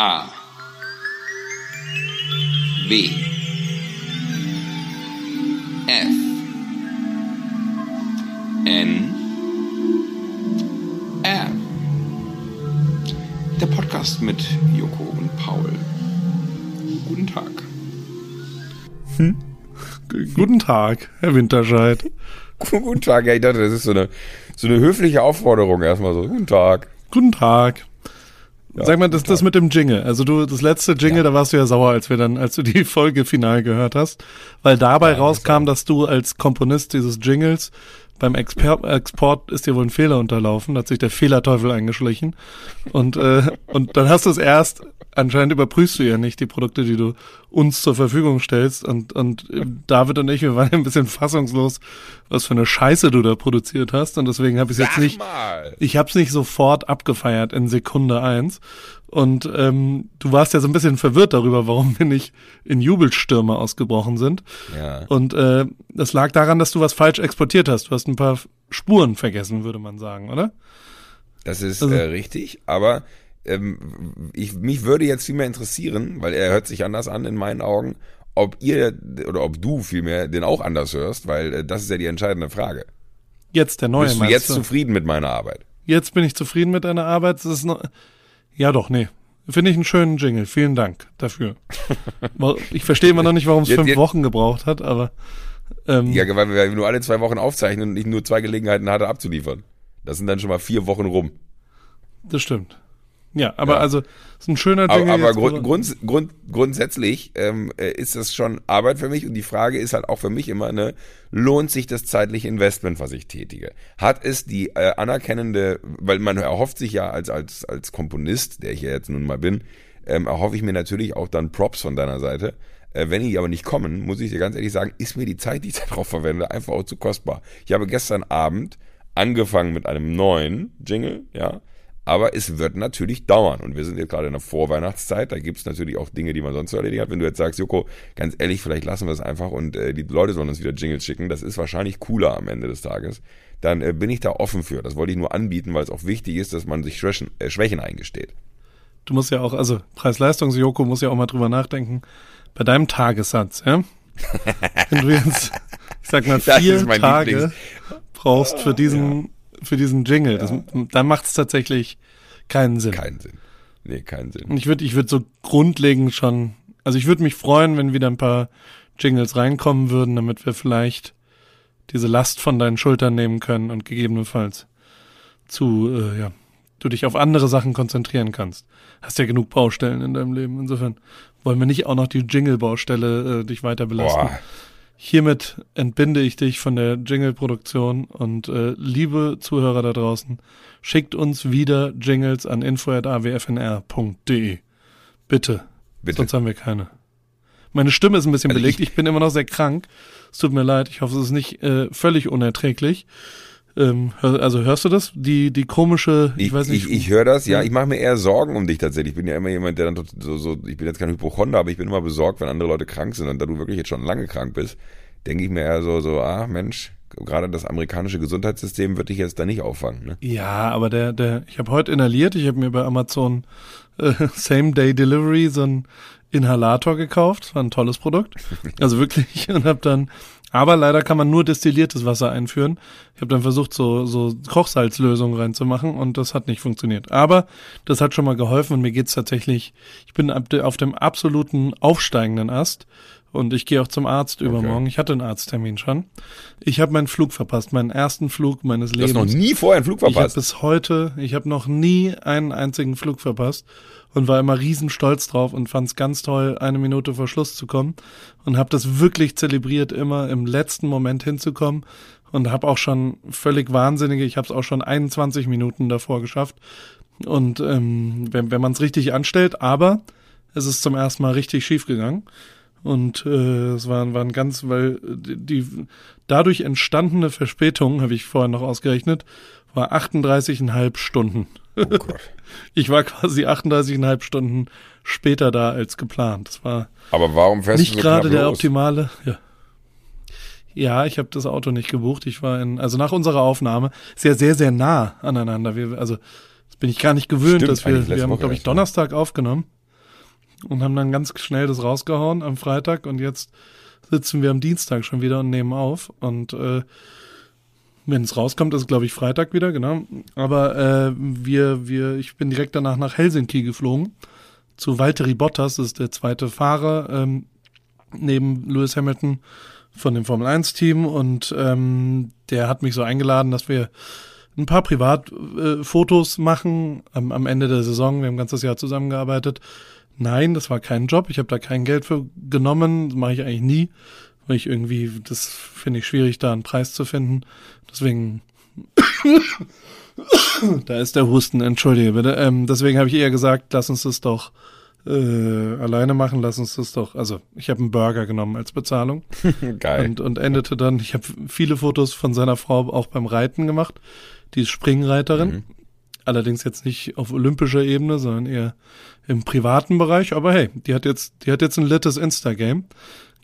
A W F N R Der Podcast mit Joko und Paul. Guten Tag. Guten Tag, Herr Winterscheid. Guten Tag, ja, ich dachte, das ist so eine, so eine höfliche Aufforderung erstmal so. Guten Tag. Guten Tag. Ja, Sag mal, das, das mit dem Jingle. Also du, das letzte Jingle, Ja. da warst du ja sauer, als wir dann, als du die Folge final gehört hast, weil dabei rauskam, dass du als Komponist dieses Jingles beim Exper Export ist dir wohl ein Fehler unterlaufen, da hat sich der Fehlerteufel eingeschlichen. Und äh, und dann hast du es erst anscheinend überprüfst du ja nicht die Produkte, die du uns zur Verfügung stellst. Und und äh, David und ich, wir waren ja ein bisschen fassungslos, was für eine Scheiße du da produziert hast und deswegen habe ich es jetzt nicht mal. ich habe es nicht sofort abgefeiert in Sekunde eins. Und ähm, du warst ja so ein bisschen verwirrt darüber, warum wir nicht in Jubelstürme ausgebrochen sind. Ja. Und äh, das lag daran, dass du was falsch exportiert hast. Du hast ein paar Spuren vergessen, würde man sagen, oder? Das ist Also- äh, richtig, aber ähm, ich, mich würde jetzt viel mehr interessieren, weil er hört sich anders an in meinen Augen, ob ihr oder ob du vielmehr den auch anders hörst, weil äh, das ist ja die entscheidende Frage. Jetzt der neue Bist du jetzt du? zufrieden mit meiner Arbeit? Jetzt bin ich zufrieden mit deiner Arbeit. Noch, ja doch, nee. Finde ich einen schönen Jingle. Vielen Dank dafür. ich verstehe immer noch nicht, warum es fünf jetzt- Wochen gebraucht hat, aber ähm, Ja, weil wir nur alle zwei Wochen aufzeichnen und ich nur zwei Gelegenheiten hatte abzuliefern. Das sind dann schon mal vier Wochen rum. das stimmt. Ja, aber Ja. also ist ein schöner Aber, Jingle. aber jetzt grund, grund, grund, grundsätzlich ähm, äh, ist das schon Arbeit für mich und die Frage ist halt auch für mich immer, ne, lohnt sich das zeitliche Investment, was ich tätige? Hat es die äh, anerkennende, weil man erhofft sich ja als, als, als Komponist, der ich ja jetzt nun mal bin, ähm, erhoffe ich mir natürlich auch dann Props von deiner Seite. Äh, wenn die aber nicht kommen, muss ich dir ganz ehrlich sagen, ist mir die Zeit, die ich darauf verwende, einfach auch zu kostbar. Ich habe gestern Abend angefangen mit einem neuen Jingle, ja, aber es wird natürlich dauern. Und wir sind jetzt gerade in der Vorweihnachtszeit. Da gibt's natürlich auch Dinge, die man sonst zu erledigen hat. Wenn du jetzt sagst, Joko, ganz ehrlich, vielleicht lassen wir es einfach und äh, die Leute sollen uns wieder Jingles schicken. Das ist wahrscheinlich cooler am Ende des Tages. Dann äh, bin ich da offen für. Das wollte ich nur anbieten, weil es auch wichtig ist, dass man sich Schwächen, äh, Schwächen eingesteht. Du musst ja auch, also Preis-Leistungs-Joko muss ja auch mal drüber nachdenken. Bei deinem Tagessatz, ja? Wenn du jetzt, ich sag mal, vier Tage Lieblings- brauchst für diesen, für diesen Jingle, das, dann macht es tatsächlich keinen Sinn. Keinen Sinn. Nee, keinen Sinn. Und ich würde, ich würde so grundlegend schon, also ich würde mich freuen, wenn wieder ein paar Jingles reinkommen würden, damit wir vielleicht diese Last von deinen Schultern nehmen können und gegebenenfalls zu, äh, ja, du dich auf andere Sachen konzentrieren kannst. Hast ja genug Baustellen in deinem Leben. Insofern wollen wir nicht auch noch die Jingle-Baustelle äh, dich weiter belasten. Boah, Hiermit entbinde ich dich von der Jingle-Produktion und äh, liebe Zuhörer da draußen, schickt uns wieder Jingles an info.awfnr.de. Bitte. bitte. Sonst haben wir keine. Meine Stimme ist ein bisschen Also belegt. ich- Ich, bin immer noch sehr krank. Es tut mir leid. Ich hoffe, es ist nicht äh, völlig unerträglich. Ähm, hör, also hörst du das? Die die komische, ich, Ich, weiß nicht. ich, ich höre das, ja. Ich mache mir eher Sorgen um dich tatsächlich. Ich bin ja immer jemand, der dann so, so, ich bin jetzt kein Hypochonder, aber ich bin immer besorgt, wenn andere Leute krank sind. Und da du wirklich jetzt schon lange krank bist, denke ich mir eher so, so, ah, Mensch, gerade das amerikanische Gesundheitssystem wird dich jetzt da nicht auffangen. Ne? Ja, aber der, der, ich habe heute inhaliert, ich habe mir bei Amazon äh, Same Day Delivery so ein Inhalator gekauft, war ein tolles Produkt. Also wirklich und habe dann, aber leider kann man nur destilliertes Wasser einführen. Ich habe dann versucht so so Kochsalzlösungen reinzumachen und das hat nicht funktioniert. Aber das hat schon mal geholfen und mir geht's tatsächlich, ich bin auf dem absoluten aufsteigenden Ast. Und ich gehe auch zum Arzt übermorgen. Ich hatte einen Arzttermin schon. Ich habe meinen Flug verpasst, meinen ersten Flug meines Du hast Lebens. noch nie vorher einen Flug Ich habe verpasst. bis heute, ich habe noch nie einen einzigen Flug verpasst und war immer riesen stolz drauf und fand es ganz toll, eine Minute vor Schluss zu kommen. Und habe das wirklich zelebriert, immer im letzten Moment hinzukommen. Und habe auch schon völlig wahnsinnige, ich habe es auch schon 21 Minuten davor geschafft. Und ähm, wenn, wenn man es richtig anstellt, aber es ist zum ersten Mal richtig schief gegangen. Und äh, es waren, waren ganz, weil die, die dadurch entstandene Verspätung, habe ich vorher noch ausgerechnet, war 38,5 Stunden. oh Gott. Ich war quasi 38,5 Stunden später da als geplant. Das war Aber warum fährst nicht du so gerade der los? optimale. Ja, ja ich habe das Auto nicht gebucht. Ich war in, also nach unserer Aufnahme, ist ja sehr, sehr nah aneinander. Wir, also das bin ich gar nicht gewöhnt, Stimmt, dass wir, wir haben, glaube ich, ja. Donnerstag aufgenommen. Und haben dann ganz schnell das rausgehauen am Freitag und jetzt sitzen wir am Dienstag schon wieder und nehmen auf und äh, wenn es rauskommt, ist glaube ich Freitag wieder, genau. Aber äh, wir, wir, ich bin direkt danach nach Helsinki geflogen zu Valtteri Bottas, das ist der zweite Fahrer ähm, neben Lewis Hamilton von dem Formel 1 Team und ähm, der hat mich so eingeladen, dass wir ein paar Privatfotos äh, machen am, am Ende der Saison. Wir haben ganzes Jahr zusammengearbeitet. Nein, das war kein Job. Ich habe da kein Geld für genommen. Das mache ich eigentlich nie, weil ich irgendwie, das finde ich schwierig, da einen Preis zu finden. Deswegen, da ist der Husten, entschuldige bitte. Ähm, deswegen habe ich eher gesagt, lass uns das doch äh, alleine machen, lass uns das doch. Also ich habe einen Burger genommen als Bezahlung. Geil. Und, und endete dann, ich habe viele Fotos von seiner Frau auch beim Reiten gemacht. Die ist Springreiterin. Mhm. Allerdings jetzt nicht auf olympischer Ebene, sondern eher im privaten Bereich. Aber hey, die hat jetzt, die hat jetzt ein littes Instagram,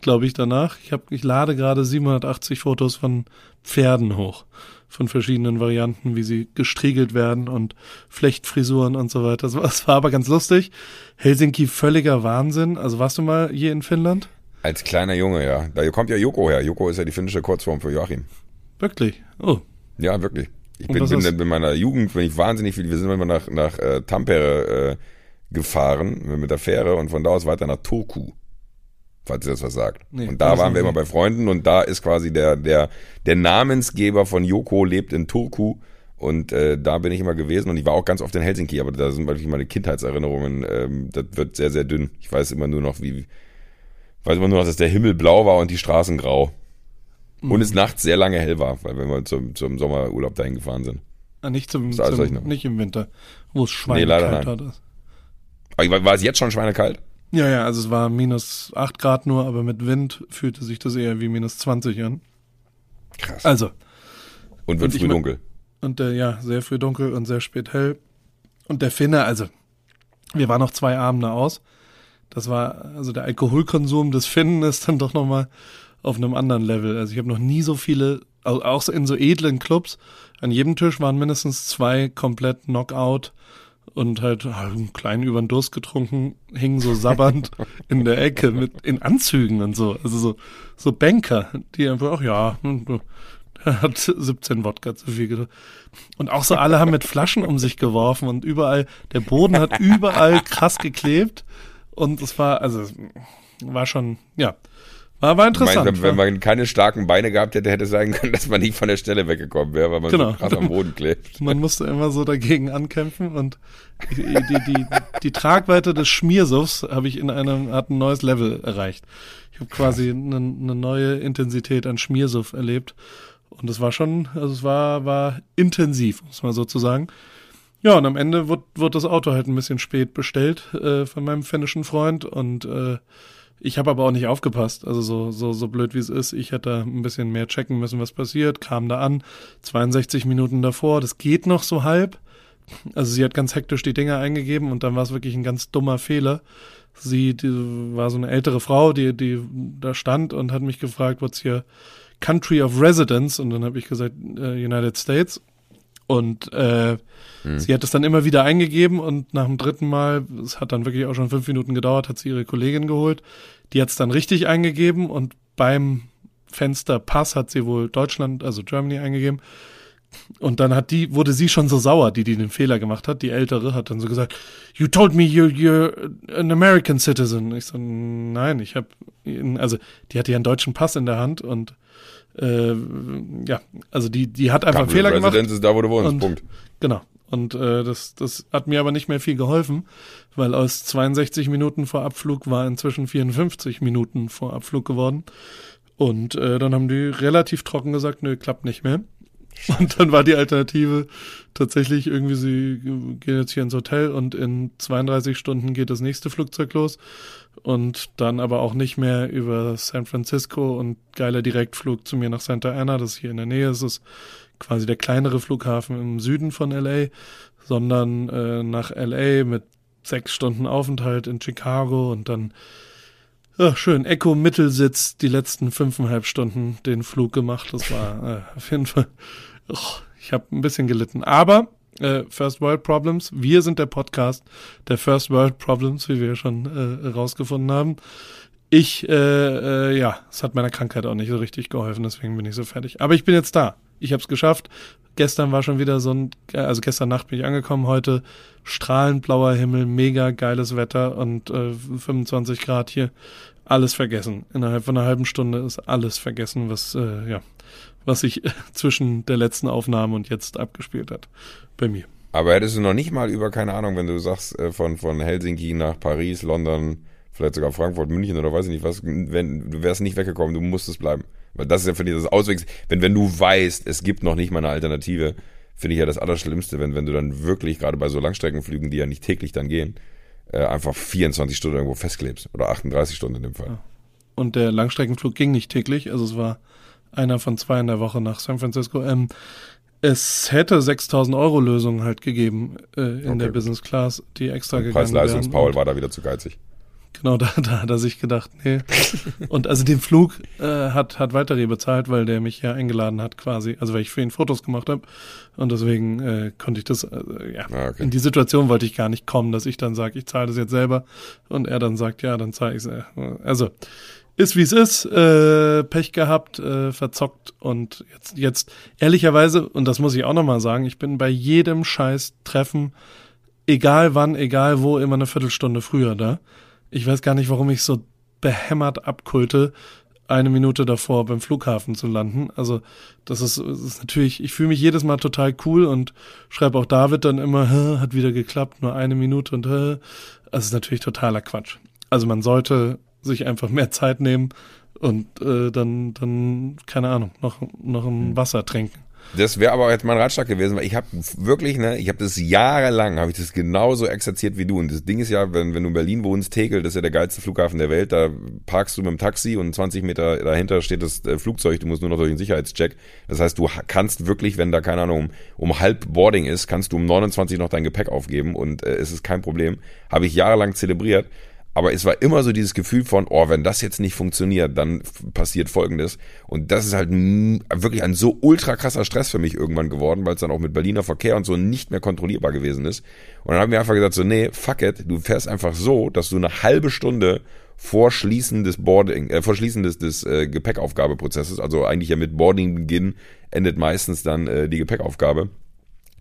glaube ich, danach. Ich habe, ich lade gerade 780 Fotos von Pferden hoch. Von verschiedenen Varianten, wie sie gestriegelt werden und Flechtfrisuren und so weiter. Das war, das war aber ganz lustig. Helsinki völliger Wahnsinn. Also warst du mal hier in Finnland? Als kleiner Junge, ja. Da kommt ja Joko her. Joko ist ja die finnische Kurzform für Joachim. Wirklich? Oh. Ja, wirklich. Ich bin, bin in meiner Jugend, bin ich wahnsinnig viel, wir sind immer nach, nach äh, Tampere äh, gefahren mit der Fähre und von da aus weiter nach Turku. Falls ihr das was sagt. Nee, und da waren wir immer bei Freunden und da ist quasi der, der, der Namensgeber von Joko lebt in Turku. Und äh, da bin ich immer gewesen und ich war auch ganz oft in Helsinki, aber da sind wirklich meine Kindheitserinnerungen, ähm, das wird sehr, sehr dünn. Ich weiß immer nur noch, wie, weiß immer nur noch, dass der Himmel blau war und die Straßen grau. Und es nachts sehr lange hell war, weil wir mal zum, zum Sommerurlaub dahin gefahren sind. Ah, nicht zum, zum nicht im Winter, wo es Nee, schweinekalt nein. hat. War, war es jetzt schon schweinekalt? Ja, ja, also es war minus 8 Grad nur, aber mit Wind fühlte sich das eher wie minus 20 an. Krass. Also, Und wird und früh dunkel. und äh, ja, sehr früh dunkel und sehr spät hell. Und der Finne, also, wir waren noch zwei Abende aus. Das war, also der Alkoholkonsum des Finnen ist dann doch nochmal auf einem anderen Level. Also ich habe noch nie so viele, au- auch so in so edlen Clubs, an jedem Tisch waren mindestens zwei komplett Knockout und halt ah, einen kleinen über den Durst getrunken, hingen so sabbernd in der Ecke mit in Anzügen und so. Also so, so Banker, die einfach, ach ja, hm, hat 17 Wodka zu viel getrunken. Und auch so alle haben mit Flaschen um sich geworfen und überall, der Boden hat überall krass geklebt. Und es war, also, war schon, ja, war, war Ich interessant. meine, wenn man keine starken Beine gehabt hätte, hätte es sein können, dass man nicht von der Stelle weggekommen wäre, weil man Genau. so krass am Boden klebt. man musste immer so dagegen ankämpfen und die, die, die, die Tragweite des Schmiersuffs habe ich in einem, hat ein neues Level erreicht. Ich habe quasi eine, eine neue Intensität an Schmiersuff erlebt. Und es war schon, also es war, war intensiv, muss man sozusagen. Ja, und am Ende wurde, wurde das Auto halt ein bisschen spät bestellt äh, von meinem finnischen Freund und äh, ich habe aber auch nicht aufgepasst. Also so, so, so blöd wie es ist, ich hätte ein bisschen mehr checken müssen, was passiert, kam da an, 62 Minuten davor, das geht noch so halb. Also sie hat ganz hektisch die Dinger eingegeben und dann war es wirklich ein ganz dummer Fehler. Sie die war so eine ältere Frau, die, die da stand und hat mich gefragt, what's your country of residence? Und dann habe ich gesagt, äh, United States. Und äh, sie hat es dann immer wieder eingegeben und nach dem dritten Mal, es hat dann wirklich auch schon fünf Minuten gedauert, hat sie ihre Kollegin geholt. Die hat es dann richtig eingegeben und beim Fenster Pass hat sie wohl Deutschland, also Germany eingegeben. Und dann hat die, wurde sie schon so sauer, die, die den Fehler gemacht hat. Die ältere hat dann so gesagt, you told me you're, you're an American citizen. Ich so, nein, ich habe, also die hatte ja einen deutschen Pass in der Hand und äh, ja, also die, die hat einfach Fehler gemacht. Residence ist da, wo du wohnst. Und- Punkt. Genau. Und äh, das, das hat mir aber nicht mehr viel geholfen, weil aus 62 Minuten vor Abflug war inzwischen 54 Minuten vor Abflug geworden. Und äh, dann haben die relativ trocken gesagt, nö, klappt nicht mehr. Und dann war die Alternative tatsächlich irgendwie, sie gehen jetzt hier ins Hotel und in 32 Stunden geht das nächste Flugzeug los. Und dann aber auch nicht mehr über San Francisco und geiler Direktflug zu mir nach Santa Ana, das hier in der Nähe ist. Ist quasi der kleinere Flughafen im Süden von LA, sondern äh, nach LA mit sechs Stunden Aufenthalt in Chicago und dann ach, schön Echo Mittelsitz die letzten fünfeinhalb Stunden den Flug gemacht. Das war äh, auf jeden Fall, och, ich habe ein bisschen gelitten. Aber Äh, First World Problems. Wir sind der Podcast der First World Problems, wie wir schon äh, rausgefunden haben. Ich, äh, äh, ja, es hat meiner Krankheit auch nicht so richtig geholfen, deswegen bin ich so fertig. Aber ich bin jetzt da. Ich habe es geschafft. Gestern war schon wieder so ein, also gestern Nacht bin ich angekommen, heute strahlend blauer Himmel, mega geiles Wetter und äh, 25 Grad hier. Alles vergessen. Innerhalb von einer halben Stunde ist alles vergessen, was, äh, ja, was sich zwischen der letzten Aufnahme und jetzt abgespielt hat. Bei mir. Aber hättest du noch nicht mal über, keine Ahnung, wenn du sagst, äh, von, von Helsinki nach Paris, London, vielleicht sogar Frankfurt, München oder weiß ich nicht was, wenn du wärst nicht weggekommen, du musstest bleiben. Weil das ist ja für dich das Auswegs. Wenn, wenn du weißt, es gibt noch nicht mal eine Alternative, finde ich ja das Allerschlimmste, wenn, wenn du dann wirklich, gerade bei so Langstreckenflügen, die ja nicht täglich dann gehen, äh, einfach 24 Stunden irgendwo festklebst. Oder 38 Stunden in dem Fall. Ja. Und der Langstreckenflug ging nicht täglich, also es war einer von zwei in der Woche nach San Francisco. Ähm, es hätte 6000 Euro Lösungen halt gegeben äh, in okay. der Business Class, die extra gegangen Preis-Leistungs-Paul war da wieder zu geizig. Genau, da, da hat er sich gedacht, nee. Und also den Flug äh, hat, hat Walter bezahlt, weil der mich ja eingeladen hat quasi, also weil ich für ihn Fotos gemacht habe. Und deswegen äh, konnte ich das, äh, ja, ah, okay. in die Situation wollte ich gar nicht kommen, dass ich dann sage, ich zahle das jetzt selber. Und er dann sagt, ja, dann zahle ich es. Äh, also, ist wie es ist, äh, Pech gehabt, äh, verzockt und jetzt, jetzt ehrlicherweise, und das muss ich auch nochmal sagen, ich bin bei jedem scheiß Treffen, egal wann, egal wo, immer eine Viertelstunde früher da. Ich weiß gar nicht, warum ich so behämmert abkulte, eine Minute davor beim Flughafen zu landen. Also das ist, das ist natürlich, ich fühle mich jedes Mal total cool und schreibe auch David dann immer, hat wieder geklappt, nur eine Minute und das ist natürlich totaler Quatsch. Also man sollte sich einfach mehr Zeit nehmen und äh, dann, dann, keine Ahnung, noch, noch ein hm. Wasser trinken. Das wäre aber jetzt mein Ratschlag gewesen, weil ich habe wirklich, ne, ich habe das jahrelang, habe ich das genauso exerziert wie du. Und das Ding ist ja, wenn, wenn du in Berlin wohnst, Tegel, das ist ja der geilste Flughafen der Welt, da parkst du mit dem Taxi und 20 Meter dahinter steht das äh, Flugzeug, du musst nur noch durch den Sicherheitscheck. Das heißt, du kannst wirklich, wenn da, keine Ahnung, um, um halb Boarding ist, kannst du um 29 noch dein Gepäck aufgeben und äh, es ist kein Problem. Habe ich jahrelang zelebriert. Aber es war immer so dieses Gefühl von, oh, wenn das jetzt nicht funktioniert, dann passiert Folgendes. Und das ist halt wirklich ein so ultra krasser Stress für mich irgendwann geworden, weil es dann auch mit Berliner Verkehr und so nicht mehr kontrollierbar gewesen ist. Und dann haben wir einfach gesagt so, nee, fuck it, du fährst einfach so, dass du eine halbe Stunde vor Schließen des Boarding, äh, vor Schließen des, des äh, Gepäckaufgabeprozesses, also eigentlich ja mit Boarding-Beginn endet meistens dann äh, die Gepäckaufgabe,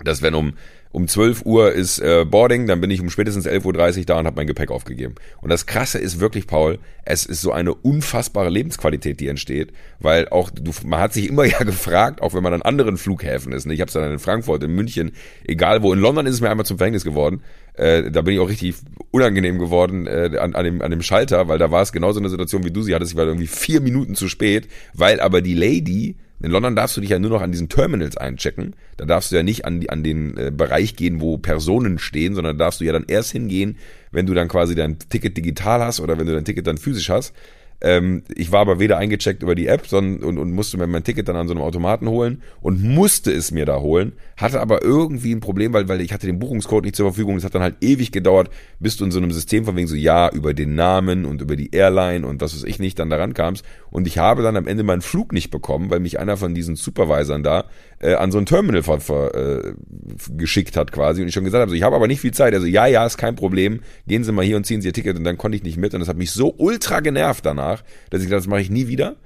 dass wenn um um 12 Uhr ist äh, Boarding, dann bin ich um spätestens 11.30 Uhr da und habe mein Gepäck aufgegeben. Und das Krasse ist wirklich, Paul, es ist so eine unfassbare Lebensqualität, die entsteht, weil auch, du, man hat sich immer ja gefragt, auch wenn man an anderen Flughäfen ist, ne? ich habe es dann in Frankfurt, in München, egal wo, in London ist es mir einmal zum Verhängnis geworden, äh, da bin ich auch richtig unangenehm geworden äh, an, an, dem, an dem Schalter, weil da war es genauso eine Situation, wie du sie hattest, ich war irgendwie vier Minuten zu spät, weil aber die Lady in London darfst du dich ja nur noch an diesen Terminals einchecken. Da darfst du ja nicht an, die, an den äh, Bereich gehen, wo Personen stehen, sondern da darfst du ja dann erst hingehen, wenn du dann quasi dein Ticket digital hast oder wenn du dein Ticket dann physisch hast. Ähm, ich war aber weder eingecheckt über die App sondern, und, und musste mir mein Ticket dann an so einem Automaten holen und musste es mir da holen, hatte aber irgendwie ein Problem, weil, weil ich hatte den Buchungscode nicht zur Verfügung. Es hat dann halt ewig gedauert, bis du in so einem System von wegen so, ja, über den Namen und über die Airline und was weiß ich nicht, dann daran kamst. Und ich habe dann am Ende meinen Flug nicht bekommen, weil mich einer von diesen Supervisern da äh, an so ein Terminal ver, ver, äh, geschickt hat quasi. Und ich schon gesagt habe, so, ich habe aber nicht viel Zeit. Also ja, ja, ist kein Problem. Gehen Sie mal hier und ziehen Sie Ihr Ticket. Und dann konnte ich nicht mit. Und das hat mich so ultra genervt danach, dass ich gesagt das mache ich nie wieder.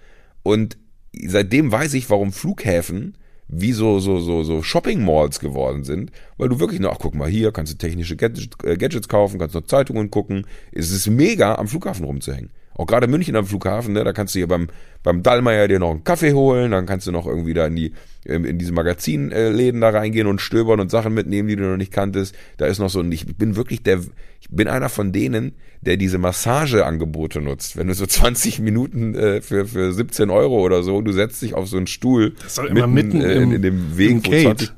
Und seitdem weiß ich, warum Flughäfen wie so, so, so, so Shopping Malls geworden sind, weil du wirklich nur, ach guck mal hier, kannst du technische äh, Gadgets kaufen, kannst noch Zeitungen gucken. Es ist mega, am Flughafen rumzuhängen. Auch gerade München am Flughafen, ne, da kannst du hier beim, beim Dallmayr dir noch einen Kaffee holen, dann kannst du noch irgendwie da in die, in diese Magazinläden da reingehen und stöbern und Sachen mitnehmen, die du noch nicht kanntest. Da ist noch so, und ich bin wirklich der, ich bin einer von denen, der diese Massageangebote nutzt. Wenn du so 20 Minuten äh, für, für 17 Euro oder so, du setzt dich auf so einen Stuhl das mitten, immer mitten äh, in, in, dem Weg, wo 20,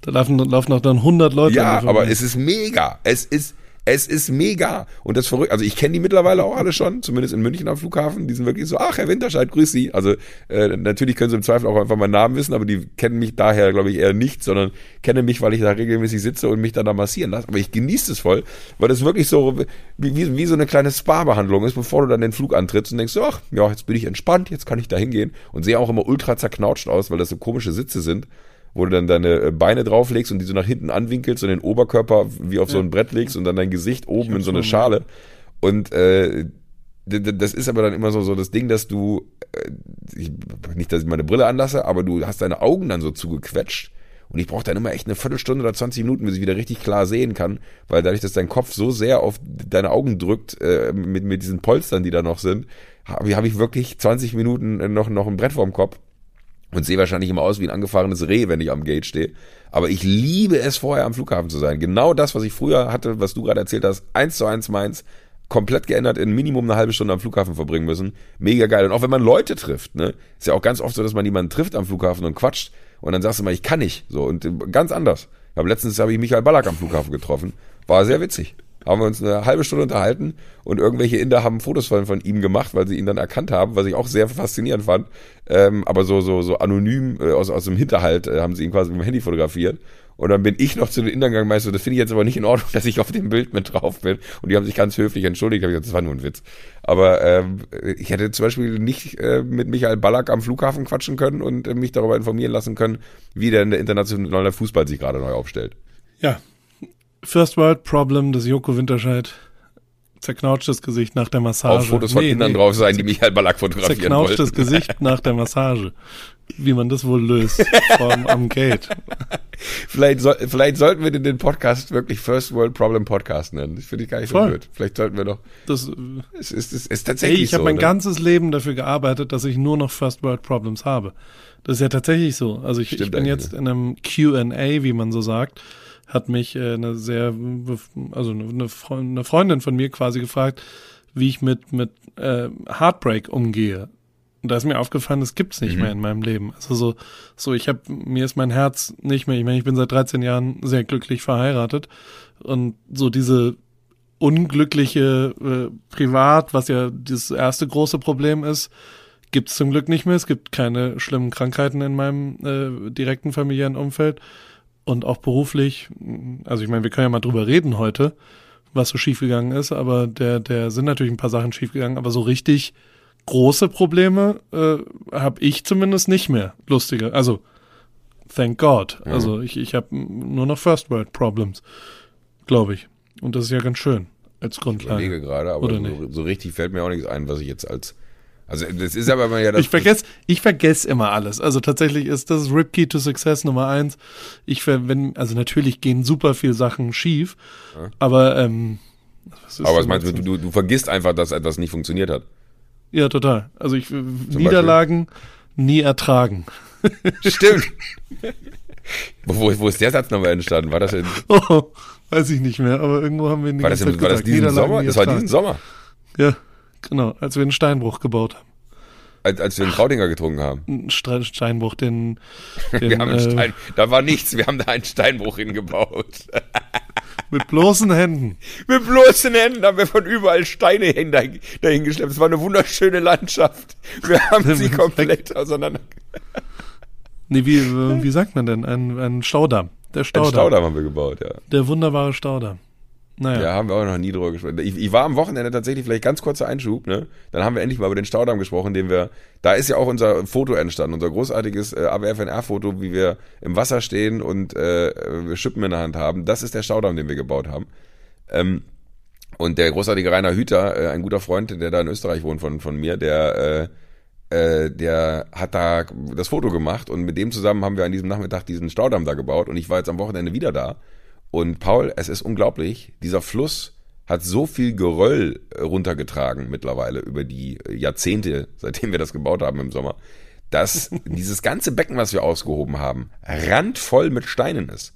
da laufen, laufen noch dann 100 Leute. Ja, aber es ist mega. Es ist es ist mega. Und das verrückt. Also ich kenne die mittlerweile auch alle schon, zumindest in München am Flughafen. Die sind wirklich so, ach, Herr Winterscheid, grüß Sie. Also äh, natürlich können sie im Zweifel auch einfach meinen Namen wissen, aber die kennen mich daher, glaube ich, eher nicht, sondern kennen mich, weil ich da regelmäßig sitze und mich dann da massieren lasse. Aber ich genieße es voll, weil das wirklich so wie, wie, wie so eine kleine Spa-Behandlung ist, bevor du dann den Flug antrittst und denkst, ach, ja, jetzt bin ich entspannt, jetzt kann ich da hingehen. Und sehe auch immer ultra zerknautscht aus, weil das so komische Sitze sind. Wo du dann deine äh, Beine drauflegst und die so nach hinten anwinkelst und den Oberkörper wie auf so ein Brett legst und dann dein Gesicht oben in so eine Schale. Und äh, das ist aber dann immer so, so das Ding, dass du, äh, ich, nicht, dass ich meine Brille anlasse, aber du hast deine Augen dann so zugequetscht. Und ich brauche dann immer echt eine Viertelstunde oder 20 Minuten, bis ich wieder richtig klar sehen kann, weil dadurch, dass dein Kopf so sehr auf deine Augen drückt, äh, mit, mit diesen Polstern, die da noch sind, habe hab ich wirklich 20 Minuten noch, noch ein Brett vorm Kopf und sehe wahrscheinlich immer aus wie ein angefahrenes Reh, wenn ich am Gate stehe. Aber ich liebe es, vorher am Flughafen zu sein. Genau das, was ich früher hatte, was du gerade erzählt hast, eins zu eins meins, komplett geändert, in Minimum eine halbe Stunde am Flughafen verbringen müssen. Mega geil. Und auch wenn man Leute trifft, ne, ist ja auch ganz oft so, dass man jemanden trifft am Flughafen und quatscht und dann sagst du mal, ich kann nicht. So und äh, ganz anders. Aber letztens habe ich Michael Ballack am Flughafen getroffen. War sehr witzig haben wir uns eine halbe Stunde unterhalten und irgendwelche Inder haben Fotos von, von ihm gemacht, weil sie ihn dann erkannt haben, was ich auch sehr faszinierend fand. Ähm, aber so, so, so anonym äh, aus, aus dem Hinterhalt äh, haben sie ihn quasi mit dem Handy fotografiert. Und dann bin ich noch zu den Indern gegangen, meinst du, das finde ich jetzt aber nicht in Ordnung, dass ich auf dem Bild mit drauf bin. Und die haben sich ganz höflich entschuldigt. Hab ich gesagt, das war nur ein Witz. Aber ähm, ich hätte zum Beispiel nicht äh, mit Michael Ballack am Flughafen quatschen können und äh, mich darüber informieren lassen können, wie denn der internationale Fußball sich gerade neu aufstellt. Ja, First World Problem des Joko Winterscheid. Zerknautschtes Gesicht nach der Massage. Auf Fotos von nee, Kindern nee. drauf sein, die Michael Ballack fotografieren Zerknautschtes wollten. Gesicht nach der Massage. Wie man das wohl löst. vom, am Gate. Vielleicht, soll, vielleicht sollten wir den Podcast wirklich First World Problem Podcast nennen. Das finde ich gar nicht Voll. so blöd. Vielleicht sollten wir doch. Das es ist, es ist tatsächlich ey, ich so. Ich habe mein ne? ganzes Leben dafür gearbeitet, dass ich nur noch First World Problems habe. Das ist ja tatsächlich so. Also ich, ich bin jetzt ne? in einem Q&A, wie man so sagt hat mich äh, eine sehr, also eine, eine Freundin von mir quasi gefragt, wie ich mit, mit äh, Heartbreak umgehe. Und da ist mir aufgefallen, das gibt's nicht mhm. mehr in meinem Leben. Also so, so ich habe mir ist mein Herz nicht mehr. Ich meine, ich bin seit 13 Jahren sehr glücklich verheiratet und so diese unglückliche äh, Privat, was ja das erste große Problem ist, gibt's zum Glück nicht mehr. Es gibt keine schlimmen Krankheiten in meinem äh, direkten familiären Umfeld und auch beruflich, also ich meine, wir können ja mal drüber reden heute, was so schiefgegangen ist, aber der, der sind natürlich ein paar Sachen schiefgegangen, aber so richtig große Probleme äh, habe ich zumindest nicht mehr. Lustige, also thank God. Mhm. Also ich, ich habe nur noch First World Problems, glaube ich. Und das ist ja ganz schön als Grundlage. Ich überlege gerade, aber so, so, richtig fällt mir auch nichts ein, was ich jetzt als also das ist aber ja das. Ich vergesse, ich vergesse immer alles. Also tatsächlich ist das Rip Key to Success Nummer eins. Ich wenn, also natürlich gehen super viele Sachen schief, ja. aber ähm, was aber was meinst du, du, du vergisst einfach, dass etwas nicht funktioniert hat? Ja, total. Also ich Zum Niederlagen Beispiel? nie ertragen. Stimmt. wo, wo ist der Satz nochmal entstanden? War das in? Oh, weiß ich nicht mehr, aber irgendwo haben wir ihn war das, in, war das diesen Sommer? Das war diesen Sommer. Ja. Genau, als wir einen Steinbruch gebaut haben. Als, als wir den Kraudinger getrunken haben. Ein Steinbruch, den. den wir haben äh, Stein, da war nichts, wir haben da einen Steinbruch hingebaut. Mit bloßen Händen. Mit bloßen Händen haben wir von überall Steine dahin, dahin geschleppt. Es war eine wunderschöne Landschaft. Wir haben sie komplett auseinander. Nee, wie, wie sagt man denn? Ein, ein Staudamm. Der Staudamm. Ein Staudamm haben wir gebaut, ja. Der wunderbare Staudamm. Naja. Ja, haben wir auch noch nie drüber gesprochen. Ich, ich, war am Wochenende tatsächlich, vielleicht ganz kurzer Einschub, ne? Dann haben wir endlich mal über den Staudamm gesprochen, den wir, da ist ja auch unser Foto entstanden, unser großartiges äh, AWFNR-Foto, wie wir im Wasser stehen und äh, Schippen in der Hand haben. Das ist der Staudamm, den wir gebaut haben. Ähm, und der großartige Rainer Hüter, äh, ein guter Freund, der da in Österreich wohnt von, von mir, der, äh, äh, der hat da das Foto gemacht und mit dem zusammen haben wir an diesem Nachmittag diesen Staudamm da gebaut und ich war jetzt am Wochenende wieder da und Paul, es ist unglaublich, dieser Fluss hat so viel Geröll äh, runtergetragen mittlerweile über die äh, Jahrzehnte, seitdem wir das gebaut haben im Sommer, dass dieses ganze Becken, was wir ausgehoben haben, randvoll mit Steinen ist.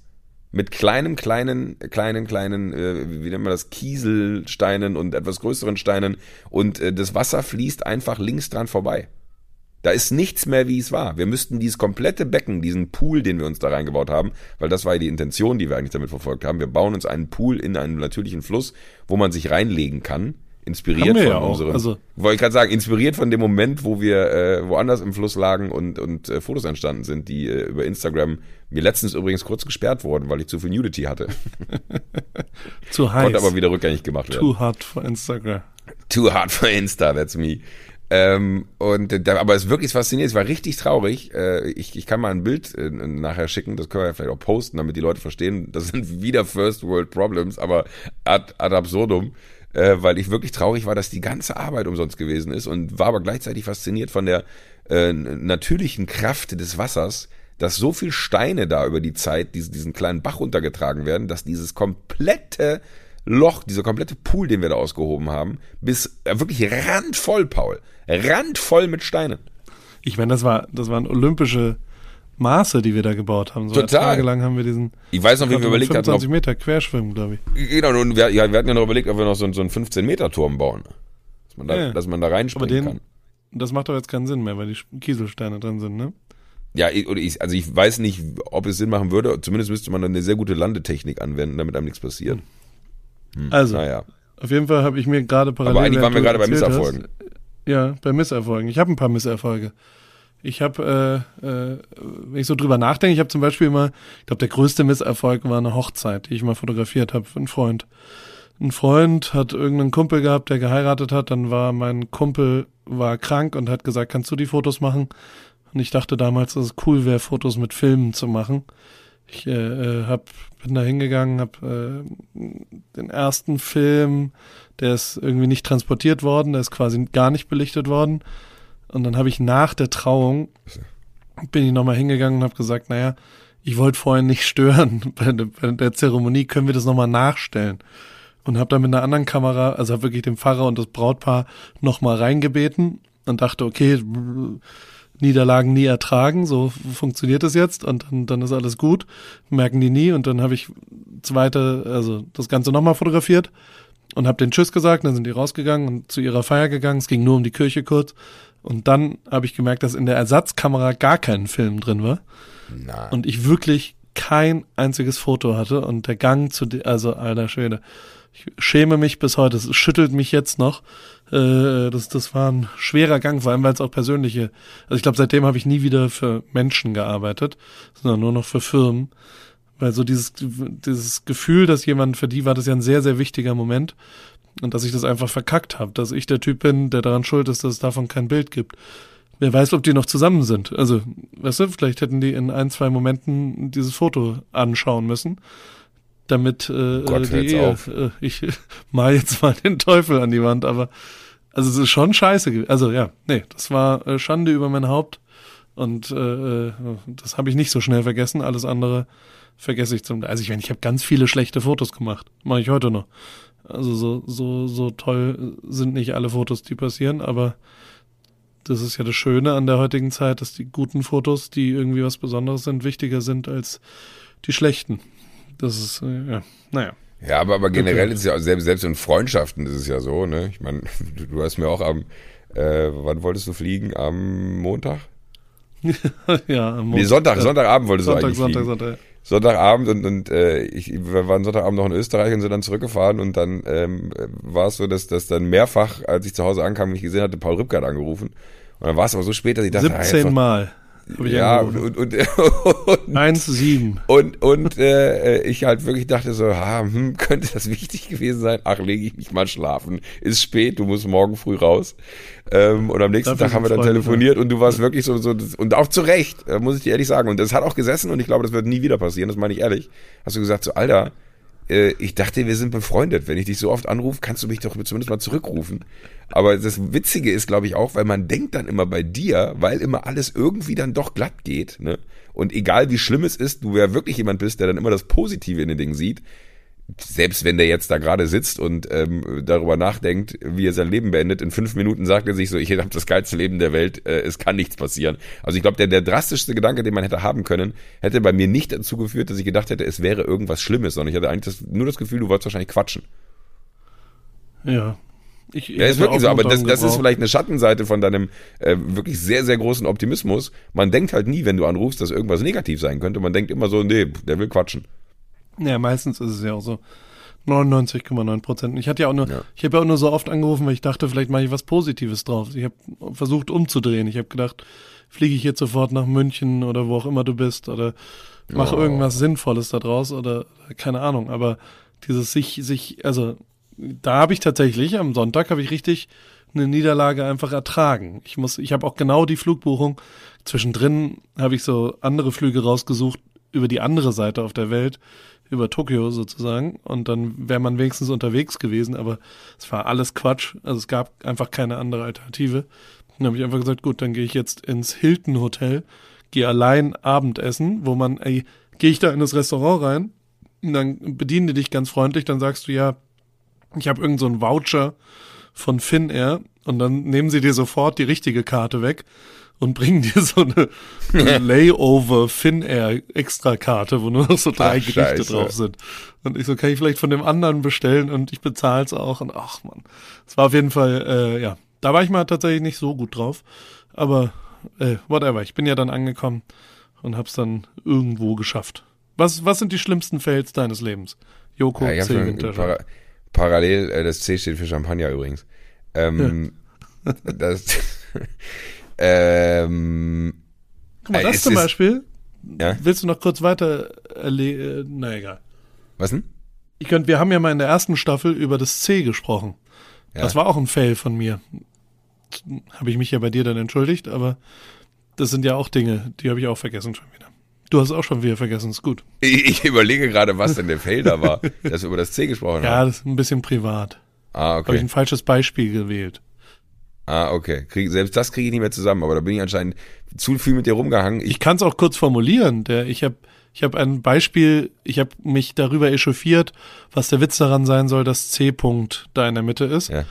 Mit kleinen, kleinen, kleinen, kleinen, äh, wie nennt man das, Kieselsteinen und etwas größeren Steinen und äh, das Wasser fließt einfach links dran vorbei. Da ist nichts mehr, wie es war. Wir müssten dieses komplette Becken, diesen Pool, den wir uns da reingebaut haben, weil das war ja die Intention, die wir eigentlich damit verfolgt haben. Wir bauen uns einen Pool in einen natürlichen Fluss, wo man sich reinlegen kann. Inspiriert von ja unserem. Also wollte ich gerade sagen, inspiriert von dem Moment, wo wir äh, woanders im Fluss lagen und, und äh, Fotos entstanden sind, die äh, über Instagram mir letztens übrigens kurz gesperrt wurden, weil ich zu viel Nudity hatte. zu heiß. Konnte aber wieder rückgängig gemacht werden. Too hard for Instagram. Too hard for Insta, that's me. Ähm, und da, aber es ist wirklich faszinierend, es war richtig traurig. Äh, ich, ich kann mal ein Bild äh, nachher schicken, das können wir ja vielleicht auch posten, damit die Leute verstehen, das sind wieder First World Problems, aber ad, ad absurdum, äh, weil ich wirklich traurig war, dass die ganze Arbeit umsonst gewesen ist und war aber gleichzeitig fasziniert von der äh, natürlichen Kraft des Wassers, dass so viel Steine da über die Zeit diesen, diesen kleinen Bach runtergetragen werden, dass dieses komplette Loch, dieser komplette Pool, den wir da ausgehoben haben, bis äh, wirklich randvoll, Paul, randvoll mit Steinen. Ich meine, das war, das waren olympische Maße, die wir da gebaut haben. So Total. Tagelang haben wir diesen. Ich weiß noch, wie wir überlegt hatten, 25 ob, Meter Querschwimmen, glaube ich. genau, und wir, ja, wir hatten ja noch überlegt, ob wir noch so, so einen 15 Meter Turm bauen, dass man da, Ja. dass man da reinspringen den- kann. Das macht doch jetzt keinen Sinn mehr, weil die Kieselsteine drin sind, ne? Ja, ich- also ich weiß nicht, ob es Sinn machen würde. Zumindest müsste man dann eine sehr gute Landetechnik anwenden, damit einem nichts passiert. Also, Naja. auf jeden Fall habe ich mir gerade parallel. Aber eigentlich waren wir gerade bei Misserfolgen. hast- Ja, bei Misserfolgen. Ich habe ein paar Misserfolge. Ich habe, äh, äh, wenn ich so drüber nachdenke, ich habe zum Beispiel immer, ich glaube, der größte Misserfolg war eine Hochzeit, die ich mal fotografiert habe für einen Freund. Ein Freund hat irgendeinen Kumpel gehabt, der geheiratet hat, dann war mein Kumpel war krank und hat gesagt, kannst du die Fotos machen? Und ich dachte damals, dass es cool wäre, Fotos mit Filmen zu machen. Ich äh, äh, hab, bin da hingegangen, habe äh, den ersten Film, der ist irgendwie nicht transportiert worden, der ist quasi gar nicht belichtet worden. Und dann habe ich nach der Trauung, bin ich nochmal hingegangen und habe gesagt, naja, ich wollte vorhin nicht stören bei, bei der Zeremonie, können wir das nochmal nachstellen? Und habe dann mit einer anderen Kamera, also habe wirklich den Pfarrer und das Brautpaar nochmal reingebeten und dachte, okay, Niederlagen nie ertragen, so funktioniert es jetzt und dann, dann ist alles gut, merken die nie und dann habe ich zweite, also das Ganze nochmal fotografiert und habe den Tschüss gesagt, dann sind die rausgegangen und zu ihrer Feier gegangen, es ging nur um die Kirche kurz und dann habe ich gemerkt, dass in der Ersatzkamera gar kein Film drin war Na, und ich wirklich kein einziges Foto hatte und der Gang zu, also alter Schwede, ich schäme mich bis heute, es schüttelt mich jetzt noch. Äh, das, das war ein schwerer Gang, vor allem weil es auch persönliche, also ich glaube, seitdem habe ich nie wieder für Menschen gearbeitet, sondern nur noch für Firmen. Weil so dieses, dieses Gefühl, dass jemand, für die war das ja ein sehr, sehr wichtiger Moment. Und dass ich das einfach verkackt habe, dass ich der Typ bin, der daran schuld ist, dass es davon kein Bild gibt. Wer weiß, ob die noch zusammen sind. Also, weißt du, vielleicht hätten die in ein, zwei Momenten dieses Foto anschauen müssen, damit äh, Gott, die hört's Ehe, auf. äh, ich mal jetzt mal den Teufel an die Wand, aber also es ist schon scheiße. Also ja, nee, das war äh, Schande über mein Haupt und äh, äh, das habe ich nicht so schnell vergessen. Alles andere vergesse ich zum. Also ich meine, ich habe ganz viele schlechte Fotos gemacht, mache ich heute noch. Also so so so toll sind nicht alle Fotos, die passieren, aber das ist ja das Schöne an der heutigen Zeit, dass die guten Fotos, die irgendwie was Besonderes sind, wichtiger sind als die schlechten. Das ist, äh, ja, naja. Ja, aber, aber generell Okay. ist es ja selbst, selbst in Freundschaften ist es ja so, ne? Ich meine, du, du hast mir auch am, äh, wann wolltest du fliegen? Am Montag? ja, am Nee, Montag- Sonntag, ja. Sonntagabend wolltest Sonntag, du eigentlich Sonntag, fliegen. Sonntag. Sonntagabend und, und äh, ich, wir waren Sonntagabend noch in Österreich und sind dann zurückgefahren und dann ähm, war es so, dass, dass dann mehrfach, als ich zu Hause ankam und ich gesehen hatte, Paul Rübke hat angerufen. Und dann war es aber so spät, dass ich dachte, ah, jetzt 17 noch- Mal ich ja, und, und, und, 1, 7. und, und äh, ich halt wirklich dachte so, ha, hm, könnte das wichtig gewesen sein? Ach, lege ich mich mal schlafen. Ist spät, du musst morgen früh raus. Ähm, und am nächsten Dafür Tag haben wir dann Freunde telefoniert und du warst wirklich so, so und auch zu Recht, äh, muss ich dir ehrlich sagen. Und das hat auch gesessen und ich glaube, das wird nie wieder passieren, das meine ich ehrlich. Hast du gesagt, so, Alter, äh, ich dachte, wir sind befreundet. Wenn ich dich so oft anrufe, kannst du mich doch zumindest mal zurückrufen. Aber das Witzige ist, glaube ich, auch, weil man denkt dann immer bei dir, weil immer alles irgendwie dann doch glatt geht, ne? Und egal wie schlimm es ist, du ja wirklich jemand bist, der dann immer das Positive in den Dingen sieht, selbst wenn der jetzt da gerade sitzt und ähm, darüber nachdenkt, wie er sein Leben beendet, in fünf Minuten sagt er sich so, ich habe das geilste Leben der Welt, äh, es kann nichts passieren. Also ich glaube, der, der drastischste Gedanke, den man hätte haben können, hätte bei mir nicht dazu geführt, dass ich gedacht hätte, es wäre irgendwas Schlimmes, sondern ich hatte eigentlich das, nur das Gefühl, du wolltest wahrscheinlich quatschen. Ja. Ich, Ja, ist wirklich so, aber das, das ist vielleicht eine Schattenseite von deinem äh, wirklich sehr, sehr großen Optimismus. Man denkt halt nie, wenn du anrufst, dass irgendwas negativ sein könnte. Man denkt immer so, nee, der will quatschen. Ja, meistens ist es ja auch so. 99,9 Prozent. Ich hatte ja auch nur, Ja. ich habe ja auch nur so oft angerufen, weil ich dachte, vielleicht mache ich was Positives drauf. Ich habe versucht umzudrehen. Ich habe gedacht, fliege ich jetzt sofort nach München oder wo auch immer du bist oder mache Oh. irgendwas Sinnvolles da draus oder keine Ahnung. Aber dieses sich, sich, also da habe ich tatsächlich, am Sonntag habe ich richtig eine Niederlage einfach ertragen. Ich muss, ich habe auch genau die Flugbuchung. Zwischendrin habe ich so andere Flüge rausgesucht über die andere Seite auf der Welt, über Tokio sozusagen. Und dann wäre man wenigstens unterwegs gewesen, aber es war alles Quatsch. Also es gab einfach keine andere Alternative. Dann habe ich einfach gesagt, gut, dann gehe ich jetzt ins Hilton Hotel, gehe allein Abendessen, wo man, ey, gehe ich da in das Restaurant rein, und dann bedienen die dich ganz freundlich, dann sagst du, ja, ich habe irgend so einen Voucher von Finnair und dann nehmen sie dir sofort die richtige Karte weg und bringen dir so eine, Layover Finnair Extra Karte, wo nur noch so drei Ach, Gerichte Scheiße. drauf sind. Und ich so, kann ich vielleicht von dem anderen bestellen und ich bezahle es auch und ach man, es war auf jeden Fall, äh, ja, da war ich mal tatsächlich nicht so gut drauf, aber äh, whatever, ich bin ja dann angekommen und hab's dann irgendwo geschafft. Was, was sind die schlimmsten Fails deines Lebens? Joko Ja, C. Winterscheid. para parallel, äh, das C steht für Champagner übrigens. Ähm, das, ähm, Guck mal, Äh, das zum ist- Beispiel. Ja? Willst du noch kurz weiter erle äh, na egal. was denn? Ich könnte, wir haben ja mal in der ersten Staffel über das C gesprochen. Ja. Das war auch ein Fail von mir. Habe ich mich ja bei dir dann entschuldigt, aber das sind ja auch Dinge, die habe ich auch vergessen schon wieder. Du hast es auch schon wieder vergessen, ist gut. Ich, ich überlege gerade, was denn der Fail da war, dass wir über das C gesprochen Ja, haben. das ist ein bisschen privat. Ah, Habe ich okay. ein falsches Beispiel gewählt. Ah, okay. Krieg, selbst das kriege ich nicht mehr zusammen, aber da bin ich anscheinend zu viel mit dir rumgehangen. Ich, Ich kann es auch kurz formulieren. Der, ich habe ich hab ein Beispiel, ich habe mich darüber echauffiert, was der Witz daran sein soll, dass C-Punkt da in der Mitte ist. ja.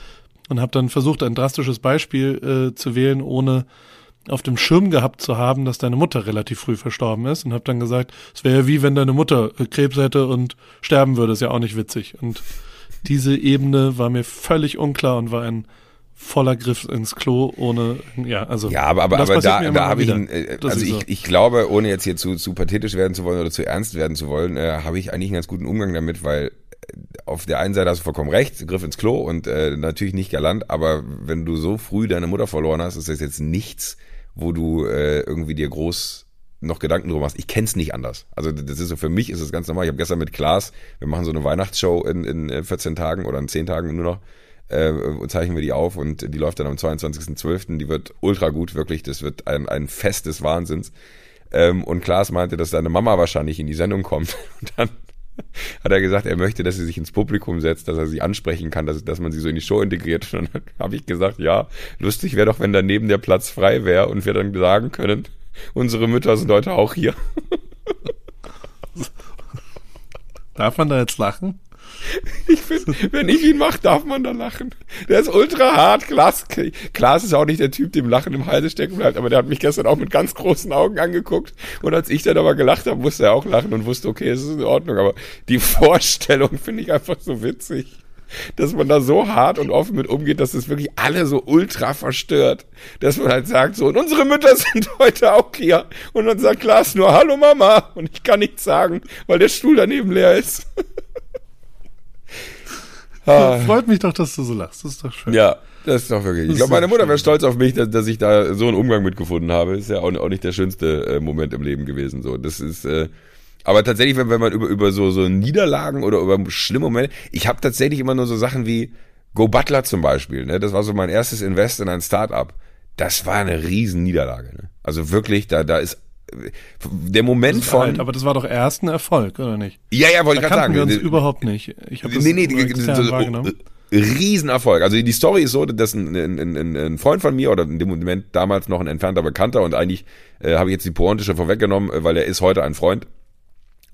und habe dann versucht, ein drastisches Beispiel äh, zu wählen, ohne auf dem Schirm gehabt zu haben, dass deine Mutter relativ früh verstorben ist und habe dann gesagt, es wäre ja wie wenn deine Mutter äh, Krebs hätte und sterben würde, ist ja auch nicht witzig. Und diese Ebene war mir völlig unklar und war ein voller Griff ins Klo, ohne, ja, also. Ja, aber, aber, das aber da, da habe ich, ein, äh, also ich ich, so- ich glaube, ohne jetzt hier zu, zu pathetisch werden zu wollen oder zu ernst werden zu wollen, äh, habe ich eigentlich einen ganz guten Umgang damit, weil äh, auf der einen Seite hast du vollkommen recht, Griff ins Klo und äh, natürlich nicht galant, aber wenn du so früh deine Mutter verloren hast, ist das jetzt nichts, wo du äh, irgendwie dir groß noch Gedanken drüber machst. Ich kenn's nicht anders. Also das ist so, für mich ist es ganz normal. Ich habe gestern mit Klaas, wir machen so eine Weihnachtsshow in, in äh, 14 Tagen oder in 10 Tagen nur noch, äh, und zeichnen wir die auf und die läuft dann am 22.12. Die wird ultra gut, wirklich. Das wird ein, ein Fest des Wahnsinns. Ähm, und Klaas meinte, dass seine Mama wahrscheinlich in die Sendung kommt. Und dann hat er gesagt, er möchte, dass sie sich ins Publikum setzt, dass er sie ansprechen kann, dass, dass man sie so in die Show integriert. Und dann habe ich gesagt, ja, lustig wäre doch, wenn daneben der Platz frei wäre und wir dann sagen können, unsere Mütter sind heute auch hier. Darf man da jetzt lachen? Ich find, wenn ich ihn mache, darf man da lachen. Der ist ultra hart. Klaas, Klaas ist auch nicht der Typ, dem Lachen im Halse stecken bleibt, aber der hat mich gestern auch mit ganz großen Augen angeguckt. Und als ich dann aber gelacht habe, musste er auch lachen und wusste, okay, es ist in Ordnung. Aber die Vorstellung finde ich einfach so witzig. Dass man da so hart und offen mit umgeht, dass es wirklich alle so ultra verstört. Dass man halt sagt so, und unsere Mütter sind heute auch hier. Und dann sagt Klaas nur, hallo Mama. Und ich kann nichts sagen, weil der Stuhl daneben leer ist. Ah. Freut mich doch, dass du so lachst. Das ist doch schön. Ja, das ist doch wirklich. Ich glaube, meine Mutter wäre stolz auf mich, dass, dass ich da so einen Umgang mitgefunden habe. Ist ja auch, auch nicht der schönste äh, Moment im Leben gewesen. So, das ist. Äh, aber tatsächlich, wenn, wenn man über über so so Niederlagen oder über schlimme Momente, ich habe tatsächlich immer nur so Sachen wie Go Butler zum Beispiel. Ne, das war so mein erstes Invest in ein Startup. Das war eine riesen Niederlage. Ne? Also wirklich, da da ist der Moment von. Halt, aber das war doch erst ein Erfolg, oder nicht? ja, ja, wollte ich gerade kannten wir sagen. uns überhaupt nicht. Ich habe das Nee, nee, so, wahrgenommen. Riesenerfolg. Also die Story ist so, dass ein, ein, ein, ein Freund von mir oder in dem Moment damals noch ein entfernter Bekannter und eigentlich äh, habe ich jetzt die Pointe schon vorweggenommen, äh, weil er ist heute ein Freund,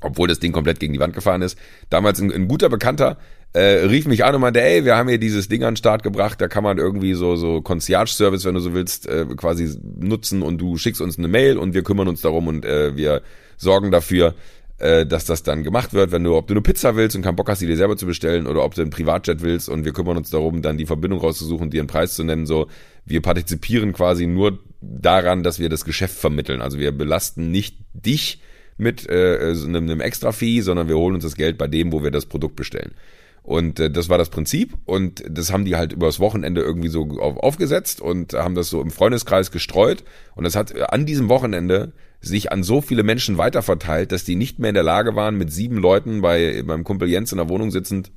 obwohl das Ding komplett gegen die Wand gefahren ist. Damals ein, ein guter Bekannter äh, rief mich an und meinte, ey, wir haben hier dieses Ding an den Start gebracht, da kann man irgendwie so so Concierge-Service, wenn du so willst, äh, quasi nutzen und du schickst uns eine Mail und wir kümmern uns darum und äh, wir sorgen dafür, äh, dass das dann gemacht wird, wenn du, ob du eine Pizza willst und keinen Bock hast, die dir selber zu bestellen oder ob du einen Privatjet willst und wir kümmern uns darum, dann die Verbindung rauszusuchen, dir einen Preis zu nennen, so. Wir partizipieren quasi nur daran, dass wir das Geschäft vermitteln. Also wir belasten nicht dich mit äh, einem, einem Extra-Fee, sondern wir holen uns das Geld bei dem, wo wir das Produkt bestellen. Und äh, das war das Prinzip und das haben die halt übers Wochenende irgendwie so auf, aufgesetzt und haben das so im Freundeskreis gestreut und das hat an diesem Wochenende sich an so viele Menschen weiterverteilt, dass die nicht mehr in der Lage waren, mit sieben Leuten bei beim Kumpel Jens in der Wohnung sitzend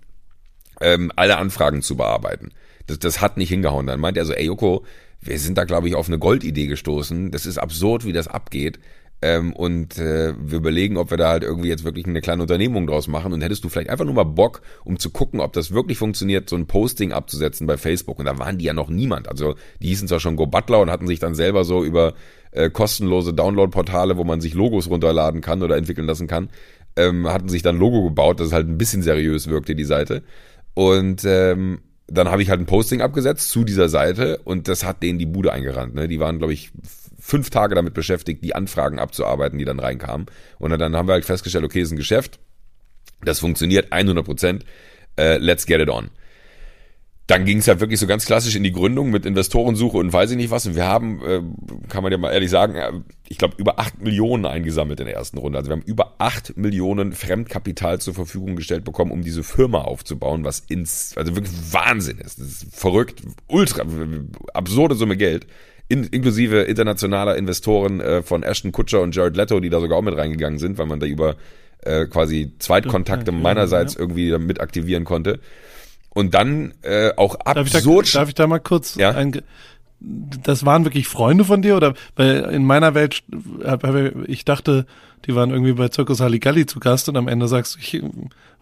ähm, alle Anfragen zu bearbeiten. Das, das hat nicht hingehauen. Dann meint er so, ey Joko, wir sind da, glaube ich, auf eine Goldidee gestoßen. Das ist absurd, wie das abgeht. Ähm, und äh, wir überlegen, ob wir da halt irgendwie jetzt wirklich eine kleine Unternehmung draus machen. Und hättest du vielleicht einfach nur mal Bock, um zu gucken, ob das wirklich funktioniert, so ein Posting abzusetzen bei Facebook. Und da waren die ja noch niemand. Also die hießen zwar schon Go Butler und hatten sich dann selber so über äh, kostenlose Download-Portale, wo man sich Logos runterladen kann oder entwickeln lassen kann, ähm, hatten sich dann Logo gebaut, das halt ein bisschen seriös wirkte, die Seite. Und ähm, dann habe ich halt ein Posting abgesetzt zu dieser Seite und das hat denen die Bude eingerannt. Ne? Die waren, glaube ich, fünf Tage damit beschäftigt, die Anfragen abzuarbeiten, die dann reinkamen. Und dann haben wir halt festgestellt, okay, ist ein Geschäft, das funktioniert 100 Prozent, äh, let's get it on. Dann ging es halt wirklich so ganz klassisch in die Gründung mit Investorensuche und weiß ich nicht was. Und wir haben, äh, kann man ja mal ehrlich sagen, äh, ich glaube, über acht Millionen eingesammelt in der ersten Runde. Also wir haben über acht Millionen Fremdkapital zur Verfügung gestellt bekommen, um diese Firma aufzubauen, was ins, also wirklich Wahnsinn ist. Das ist verrückt, ultra, absurde Summe Geld in, inklusive internationaler Investoren äh, von Ashton Kutcher und Jared Leto, die da sogar auch mit reingegangen sind, weil man da über äh, quasi Zweitkontakte meinerseits ja. irgendwie mit aktivieren konnte. Und dann äh, auch absurd. Darf ich da, darf ich da mal kurz ja? ein, das waren wirklich Freunde von dir oder weil in meiner Welt ich dachte, die waren irgendwie bei Circus Halligalli zu Gast und am Ende sagst du ich,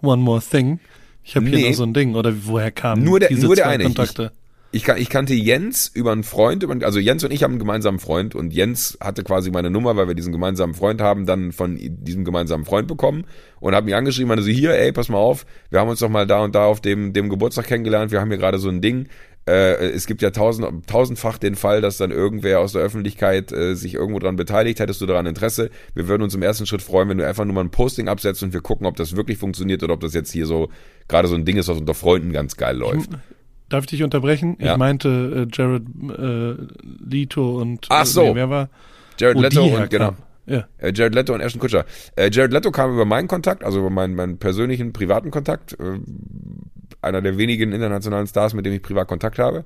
one more thing. Ich habe hier nee, noch so ein Ding oder woher kam nur der, diese nur der eine. Kontakte? Ich, ich, ich kannte Jens über einen Freund, also Jens und ich haben einen gemeinsamen Freund und Jens hatte quasi meine Nummer, weil wir diesen gemeinsamen Freund haben, dann von diesem gemeinsamen Freund bekommen und hat mich angeschrieben, meinte so, hier, ey, pass mal auf, wir haben uns doch mal da und da auf dem, dem Geburtstag kennengelernt, wir haben hier gerade so ein Ding, äh, es gibt ja tausend, tausendfach den Fall, dass dann irgendwer aus der Öffentlichkeit äh, sich irgendwo dran beteiligt. Hättest du daran Interesse? Wir würden uns im ersten Schritt freuen, wenn du einfach nur mal ein Posting absetzt und wir gucken, ob das wirklich funktioniert oder ob das jetzt hier so gerade so ein Ding ist, was unter Freunden ganz geil läuft. Darf ich dich unterbrechen? Ja. Ich meinte äh, Jared äh, Leto und Ach so. Äh, wer war? Jared Leto und genau. Ja. Äh, Jared Leto und Ashton Kutscher. Äh, Jared Leto kam über meinen Kontakt, also über meinen, meinen persönlichen privaten Kontakt. Äh, einer der wenigen internationalen Stars, mit dem ich privat Kontakt habe.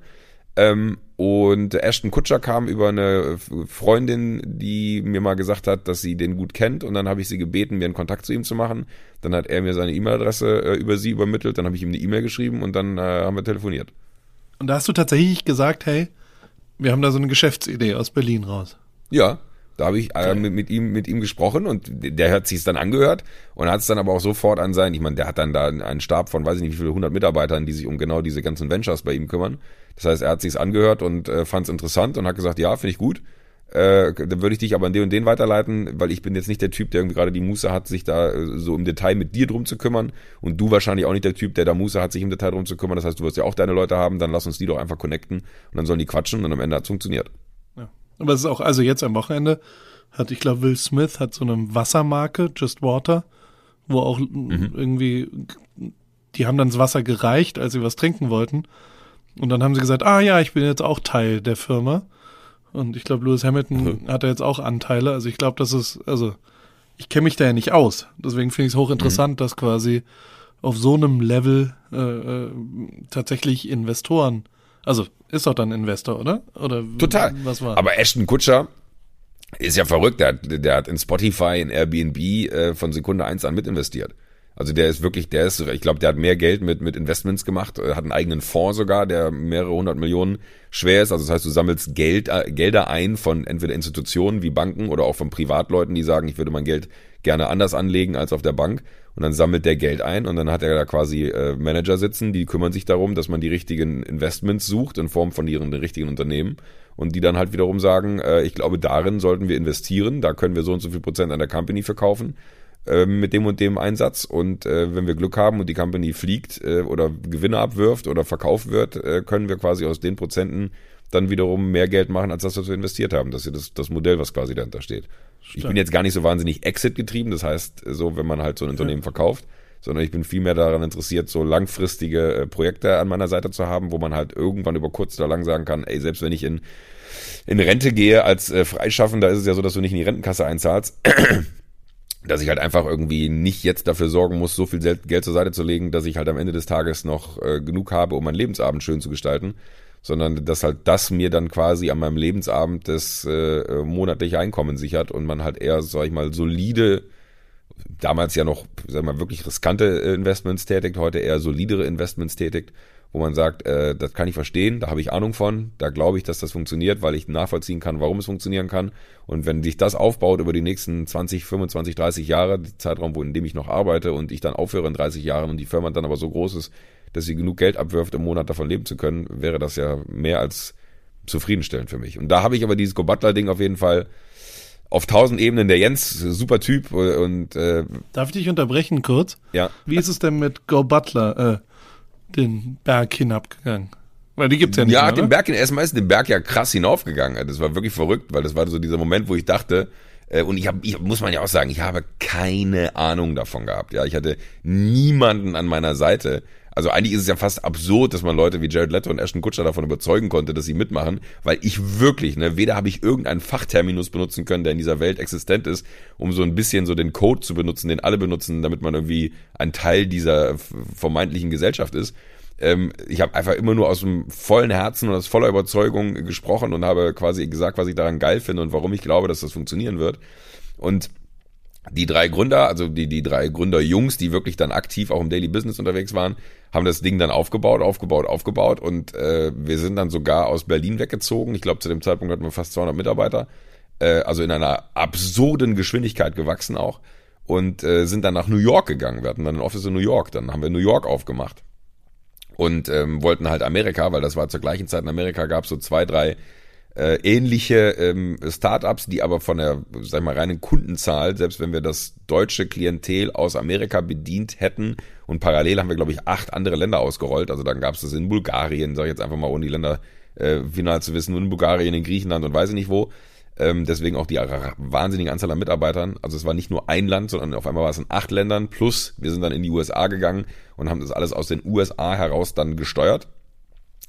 Ähm, und Ashton Kutscher kam über eine Freundin, die mir mal gesagt hat, dass sie den gut kennt. Und dann habe ich sie gebeten, mir einen Kontakt zu ihm zu machen. Dann hat er mir seine E-Mail-Adresse äh, über sie übermittelt. Dann habe ich ihm eine E-Mail geschrieben und dann äh, haben wir telefoniert. Und da hast du tatsächlich gesagt, hey, wir haben da so eine Geschäftsidee aus Berlin raus. Ja, da habe ich äh, mit, mit, ihm mit ihm gesprochen und der hat sich dann angehört und hat es dann aber auch sofort an sein, ich meine, der hat dann da einen Stab von weiß ich nicht wie viele hundert Mitarbeitern, die sich um genau diese ganzen Ventures bei ihm kümmern. Das heißt, er hat sich's angehört und äh, fand es interessant und hat gesagt, ja, finde ich gut. Äh, dann würde ich dich aber an den und den weiterleiten, weil ich bin jetzt nicht der Typ, der irgendwie gerade die Muße hat, sich da äh, so im Detail mit dir drum zu kümmern. Und du wahrscheinlich auch nicht der Typ, der da Muße hat, sich im Detail drum zu kümmern. Das heißt, du wirst ja auch deine Leute haben, dann lass uns die doch einfach connecten und dann sollen die quatschen und am Ende hat's funktioniert. Ja. Aber es ist auch, also jetzt am Wochenende hat, ich glaube, Will Smith hat so eine Wassermarke, Just Water, wo auch mhm. irgendwie, die haben dann das Wasser gereicht, als sie was trinken wollten. Und dann haben sie gesagt, ah ja, ich bin jetzt auch Teil der Firma. Und ich glaube, Lewis Hamilton mhm. hat da jetzt auch Anteile. Also ich glaube, das ist, also ich kenne mich da ja nicht aus. Deswegen finde ich es hochinteressant, mhm. dass quasi auf so einem Level äh, äh, tatsächlich Investoren, also ist doch dann Investor, oder? Oder total. Was war? Aber Ashton Kutscher ist ja verrückt. Der hat, der hat in Spotify, in Airbnb äh, von Sekunde eins an mitinvestiert. Also der ist wirklich, der ist, ich glaube, der hat mehr Geld mit, mit Investments gemacht, äh, hat einen eigenen Fonds sogar, der mehrere hundert Millionen schwer ist. Also das heißt, du sammelst Geld, äh, Gelder ein von entweder Institutionen wie Banken oder auch von Privatleuten, die sagen, ich würde mein Geld gerne anders anlegen als auf der Bank. Und dann sammelt der Geld ein und dann hat er da quasi äh, Manager sitzen, die kümmern sich darum, dass man die richtigen Investments sucht in Form von ihren richtigen Unternehmen und die dann halt wiederum sagen, äh, ich glaube, darin sollten wir investieren, da können wir so und so viel Prozent an der Company verkaufen äh, mit dem und dem Einsatz und äh, wenn wir Glück haben und die Company fliegt äh, oder Gewinne abwirft oder verkauft wird, äh, können wir quasi aus den Prozenten dann wiederum mehr Geld machen, als das, was wir investiert haben. Das ist das, das Modell, was quasi dahinter steht. Stimmt. Ich bin jetzt gar nicht so wahnsinnig Exit getrieben, das heißt, so wenn man halt so ein Unternehmen ja. verkauft, sondern ich bin vielmehr daran interessiert, so langfristige äh, Projekte an meiner Seite zu haben, wo man halt irgendwann über kurz oder lang sagen kann, ey, selbst wenn ich in, in Rente gehe als äh, Freischaffender, ist es ja so, dass du nicht in die Rentenkasse einzahlst dass ich halt einfach irgendwie nicht jetzt dafür sorgen muss, so viel Geld zur Seite zu legen, dass ich halt am Ende des Tages noch äh, genug habe, um meinen Lebensabend schön zu gestalten, sondern dass halt das mir dann quasi an meinem Lebensabend das äh, monatliche Einkommen sichert und man halt eher, sag ich mal, solide damals ja noch, sag mal, wirklich riskante Investments tätigt, heute eher solidere Investments tätigt, wo man sagt, äh, das kann ich verstehen, da habe ich Ahnung von, da glaube ich, dass das funktioniert, weil ich nachvollziehen kann, warum es funktionieren kann. Und wenn sich das aufbaut über die nächsten 20, 25, 30 Jahre, die Zeitraum, wo in dem ich noch arbeite und ich dann aufhöre in 30 Jahren und die Firma dann aber so groß ist, dass sie genug Geld abwirft, im Monat davon leben zu können, wäre das ja mehr als zufriedenstellend für mich. Und da habe ich aber dieses Go Butler-Ding auf jeden Fall auf tausend Ebenen. Der Jens, super Typ und äh, Darf ich dich unterbrechen kurz? ja. Wie ist es denn mit Go Butler äh, den Berg hinabgegangen? Weil die gibt's ja nicht Ja, mehr, den? Berg, erstmal ist den Berg ja krass hinaufgegangen. Das war wirklich verrückt, weil das war so dieser Moment, wo ich dachte, äh, und ich habe, ich muss man ja auch sagen, ich habe keine Ahnung davon gehabt. Ja, ich hatte niemanden an meiner Seite. Also eigentlich ist es ja fast absurd, dass man Leute wie Jared Leto und Ashton Kutcher davon überzeugen konnte, dass sie mitmachen, weil ich wirklich, ne, weder habe ich irgendeinen Fachterminus benutzen können, der in dieser Welt existent ist, um so ein bisschen so den Code zu benutzen, den alle benutzen, damit man irgendwie ein Teil dieser vermeintlichen Gesellschaft ist. Ähm, ich habe einfach immer nur aus dem vollen Herzen und aus voller Überzeugung gesprochen und habe quasi gesagt, was ich daran geil finde und warum ich glaube, dass das funktionieren wird. Und die drei Gründer, also die, die drei Gründer-Jungs, die wirklich dann aktiv auch im Daily Business unterwegs waren, haben das Ding dann aufgebaut, aufgebaut, aufgebaut und äh, wir sind dann sogar aus Berlin weggezogen. Ich glaube, zu dem Zeitpunkt hatten wir fast 200 Mitarbeiter, äh, also in einer absurden Geschwindigkeit gewachsen auch und äh, sind dann nach New York gegangen. Wir hatten dann ein Office in New York, dann haben wir New York aufgemacht und ähm, wollten halt Amerika, weil das war zur gleichen Zeit in Amerika, gab es so zwei, drei äh, ähnliche ähm, Startups, die aber von der, sag ich mal, reinen Kundenzahl, selbst wenn wir das deutsche Klientel aus Amerika bedient hätten und parallel haben wir, glaube ich, acht andere Länder ausgerollt. Also dann gab es das in Bulgarien, sage ich jetzt einfach mal, ohne die Länder äh, final zu wissen, nur in Bulgarien, in Griechenland und weiß ich nicht wo. Ähm, deswegen auch die wahnsinnige Anzahl an Mitarbeitern. Also es war nicht nur ein Land, sondern auf einmal war es in acht Ländern. Plus wir sind dann in die USA gegangen und haben das alles aus den USA heraus dann gesteuert.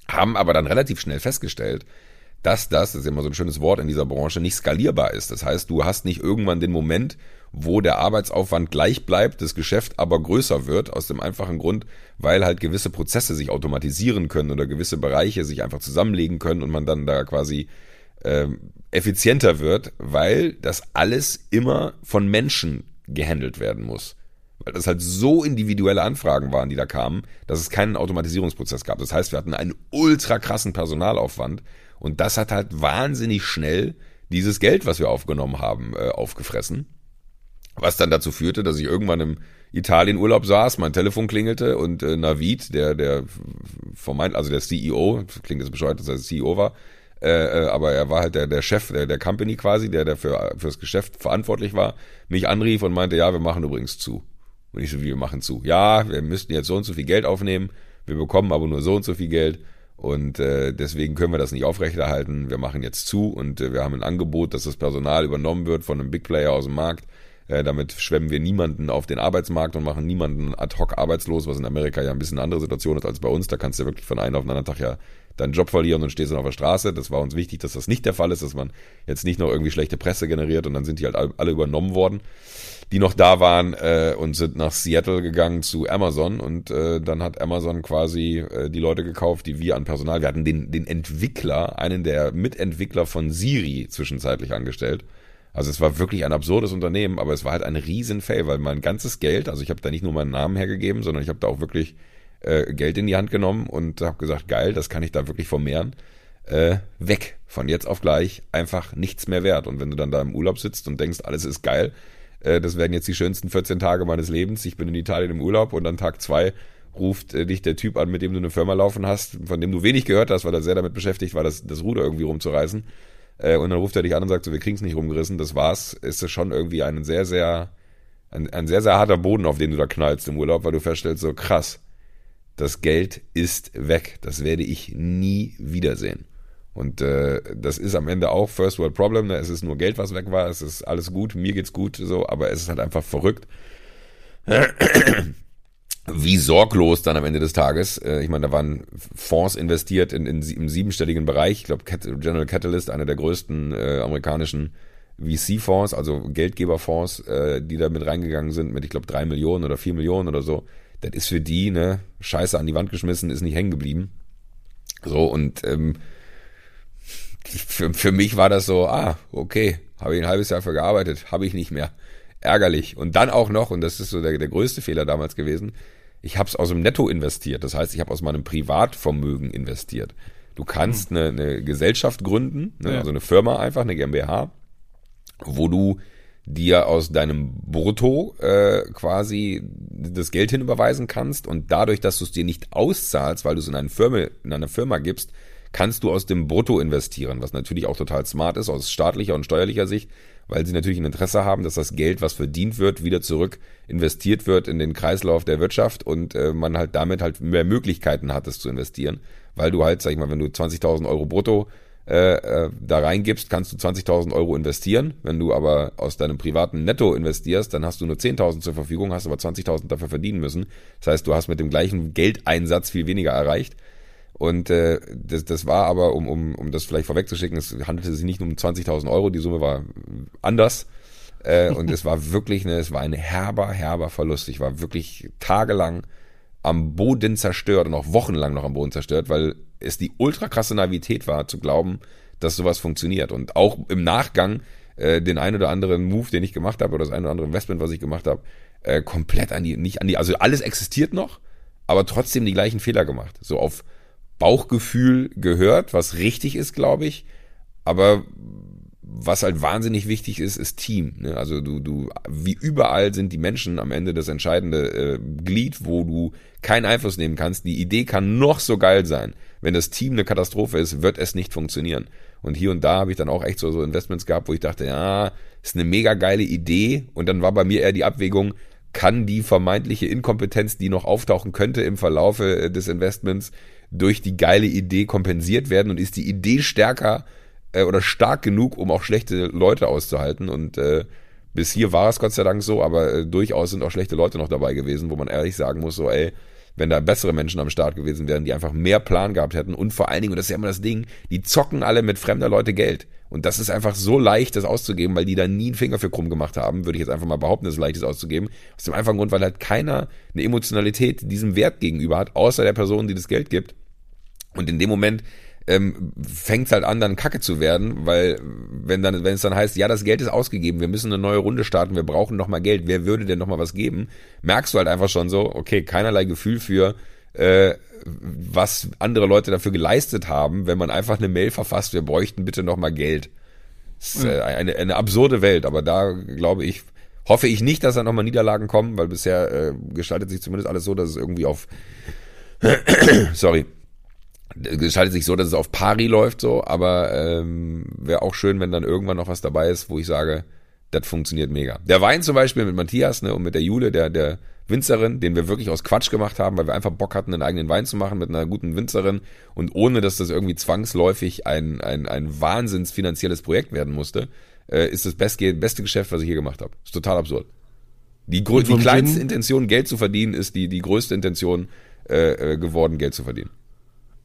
Haben aber dann relativ schnell festgestellt, dass das, das ist immer so ein schönes Wort in dieser Branche, nicht skalierbar ist. Das heißt, du hast nicht irgendwann den Moment, wo der Arbeitsaufwand gleich bleibt, das Geschäft aber größer wird, aus dem einfachen Grund, weil halt gewisse Prozesse sich automatisieren können oder gewisse Bereiche sich einfach zusammenlegen können und man dann da quasi ähm, effizienter wird, weil das alles immer von Menschen gehandelt werden muss. Weil das halt so individuelle Anfragen waren, die da kamen, dass es keinen Automatisierungsprozess gab. Das heißt, wir hatten einen ultra krassen Personalaufwand und das hat halt wahnsinnig schnell dieses Geld, was wir aufgenommen haben, äh, aufgefressen. Was dann dazu führte, dass ich irgendwann im Italien-Urlaub saß, mein Telefon klingelte und äh, Navid, der, der vermeint, also der CEO, klingt jetzt bescheuert, dass er CEO war, äh, äh, aber er war halt der, der Chef der, der Company quasi, der, der für, fürs Geschäft verantwortlich war, mich anrief und meinte, ja, wir machen übrigens zu. Und ich so, wie, wir machen zu? Ja, wir müssten jetzt so und so viel Geld aufnehmen, wir bekommen aber nur so und so viel Geld und äh, deswegen können wir das nicht aufrechterhalten. Wir machen jetzt zu und äh, wir haben ein Angebot, dass das Personal übernommen wird von einem Big Player aus dem Markt. Äh, damit schwemmen wir niemanden auf den Arbeitsmarkt und machen niemanden ad hoc arbeitslos, was in Amerika ja ein bisschen eine andere Situation ist als bei uns. Da kannst du wirklich von einem auf den anderen Tag ja deinen Job verlieren und stehst dann auf der Straße. Das war uns wichtig, dass das nicht der Fall ist, dass man jetzt nicht noch irgendwie schlechte Presse generiert und dann sind die halt alle übernommen worden, die noch da waren äh, und sind nach Seattle gegangen zu Amazon und äh, dann hat Amazon quasi äh, die Leute gekauft, die wir an Personal, wir hatten den, den Entwickler, einen der Mitentwickler von Siri zwischenzeitlich angestellt. Also es war wirklich ein absurdes Unternehmen, aber es war halt ein Riesen-Fail, weil mein ganzes Geld, also ich habe da nicht nur meinen Namen hergegeben, sondern ich habe da auch wirklich äh, Geld in die Hand genommen und habe gesagt, geil, das kann ich da wirklich vermehren. Äh, weg, von jetzt auf gleich, einfach nichts mehr wert. Und wenn du dann da im Urlaub sitzt und denkst, alles ist geil, äh, das werden jetzt die schönsten 14 Tage meines Lebens, ich bin in Italien im Urlaub und dann Tag zwei ruft äh, dich der Typ an, mit dem du eine Firma laufen hast, von dem du wenig gehört hast, weil er sehr damit beschäftigt war, das, das Ruder irgendwie rumzureißen. Äh, und dann ruft er dich an und sagt so, wir kriegen es nicht rumgerissen, das war's. Ist es schon irgendwie ein sehr, sehr, ein, ein sehr, sehr harter Boden, auf den du da knallst im Urlaub, weil du feststellst, so krass, das Geld ist weg. Das werde ich nie wiedersehen. Und äh, das ist am Ende auch First World Problem. Ne? Es ist nur Geld, was weg war. Es ist alles gut. Mir geht's gut, so. Aber es ist halt einfach verrückt, wie sorglos dann am Ende des Tages. Äh, ich meine, da waren Fonds investiert in, in, im siebenstelligen Bereich. Ich glaube, General Catalyst, einer der größten äh, amerikanischen VC-Fonds, also Geldgeberfonds, äh, die da mit reingegangen sind, mit, ich glaube, drei Millionen oder vier Millionen oder so. Das ist für die, ne, Scheiße an die Wand geschmissen, ist nicht hängen geblieben. So, und ähm, für, für mich war das so, ah, okay, habe ich ein halbes Jahr für gearbeitet, habe ich nicht mehr. ärgerlich. Und dann auch noch, und das ist so der, der größte Fehler damals gewesen, ich habe es aus dem Netto investiert. Das heißt, ich habe aus meinem Privatvermögen investiert. Du kannst eine, eine Gesellschaft gründen, ne, Ja. also eine Firma einfach, eine GmbH, wo du dir aus deinem Brutto äh, quasi das Geld hinüberweisen kannst und dadurch, dass du es dir nicht auszahlst, weil du es in eine Firma, in eine Firma gibst, kannst du aus dem Brutto investieren, was natürlich auch total smart ist aus staatlicher und steuerlicher Sicht, weil sie natürlich ein Interesse haben, dass das Geld, was verdient wird, wieder zurück investiert wird in den Kreislauf der Wirtschaft und äh, man halt damit halt mehr Möglichkeiten hat, es zu investieren, weil du halt, sag ich mal, wenn du 20.000 Euro brutto äh, äh, da reingibst, kannst du 20.000 Euro investieren. Wenn du aber aus deinem privaten Netto investierst, dann hast du nur 10.000 zur Verfügung, hast aber 20.000 dafür verdienen müssen. Das heißt, du hast mit dem gleichen Geldeinsatz viel weniger erreicht. Und äh, das, das war aber, um, um, um das vielleicht vorwegzuschicken, es handelte sich nicht nur um 20.000 Euro, die Summe war anders. Äh, und es war wirklich, ne, es war ein herber, herber Verlust. Ich war wirklich tagelang am Boden zerstört und auch wochenlang noch am Boden zerstört, weil es die ultra krasse Naivität war, zu glauben, dass sowas funktioniert. Und auch im Nachgang äh, den ein oder anderen Move, den ich gemacht habe, oder das ein oder andere Investment, was ich gemacht habe, äh, komplett an die, nicht an die, also alles existiert noch, aber trotzdem die gleichen Fehler gemacht. So auf Bauchgefühl gehört, was richtig ist, glaube ich, aber was halt wahnsinnig wichtig ist, ist Team. Ne? Also du, du, wie überall sind die Menschen am Ende das entscheidende äh, Glied, wo du keinen Einfluss nehmen kannst. Die Idee kann noch so geil sein. Wenn das Team eine Katastrophe ist, wird es nicht funktionieren. Und hier und da habe ich dann auch echt so, so Investments gehabt, wo ich dachte, ja, ist eine mega geile Idee. Und dann war bei mir eher die Abwägung, kann die vermeintliche Inkompetenz, die noch auftauchen könnte im Verlaufe äh, des Investments, durch die geile Idee kompensiert werden und ist die Idee stärker äh, oder stark genug, um auch schlechte Leute auszuhalten. Und äh, bis hier war es Gott sei Dank so, aber äh, durchaus sind auch schlechte Leute noch dabei gewesen, wo man ehrlich sagen muss, so ey, wenn da bessere Menschen am Start gewesen wären, die einfach mehr Plan gehabt hätten und vor allen Dingen, und das ist ja immer das Ding, die zocken alle mit fremder Leute Geld. Und das ist einfach so leicht, das auszugeben, weil die da nie einen Finger für krumm gemacht haben, würde ich jetzt einfach mal behaupten, dass es leicht ist auszugeben. Aus dem einfachen Grund, weil halt keiner eine Emotionalität diesem Wert gegenüber hat, außer der Person, die das Geld gibt. Und in dem Moment ähm, fängt es halt an, dann Kacke zu werden, weil wenn dann, wenn es dann heißt, ja, das Geld ist ausgegeben, wir müssen eine neue Runde starten, wir brauchen noch mal Geld, wer würde denn noch mal was geben? Merkst du halt einfach schon so, okay, keinerlei Gefühl für äh, was andere Leute dafür geleistet haben, wenn man einfach eine Mail verfasst, wir bräuchten bitte noch mal Geld. Das ist äh, eine, eine absurde Welt, aber da glaube ich, hoffe ich nicht, dass da nochmal Niederlagen kommen, weil bisher äh, gestaltet sich zumindest alles so, dass es irgendwie auf sorry, gestaltet sich so, dass es auf Pari läuft so, aber ähm, wäre auch schön, wenn dann irgendwann noch was dabei ist, wo ich sage, das funktioniert mega. Der Wein zum Beispiel mit Matthias ne, und mit der Jule, der, der Winzerin, den wir wirklich aus Quatsch gemacht haben, weil wir einfach Bock hatten, einen eigenen Wein zu machen mit einer guten Winzerin und ohne, dass das irgendwie zwangsläufig ein, ein, ein wahnsinns finanzielles Projekt werden musste, äh, ist das beste, beste Geschäft, was ich hier gemacht habe. Ist total absurd. Die, die kleinste? Intention, Geld zu verdienen, ist die, die größte Intention äh, äh, geworden, Geld zu verdienen.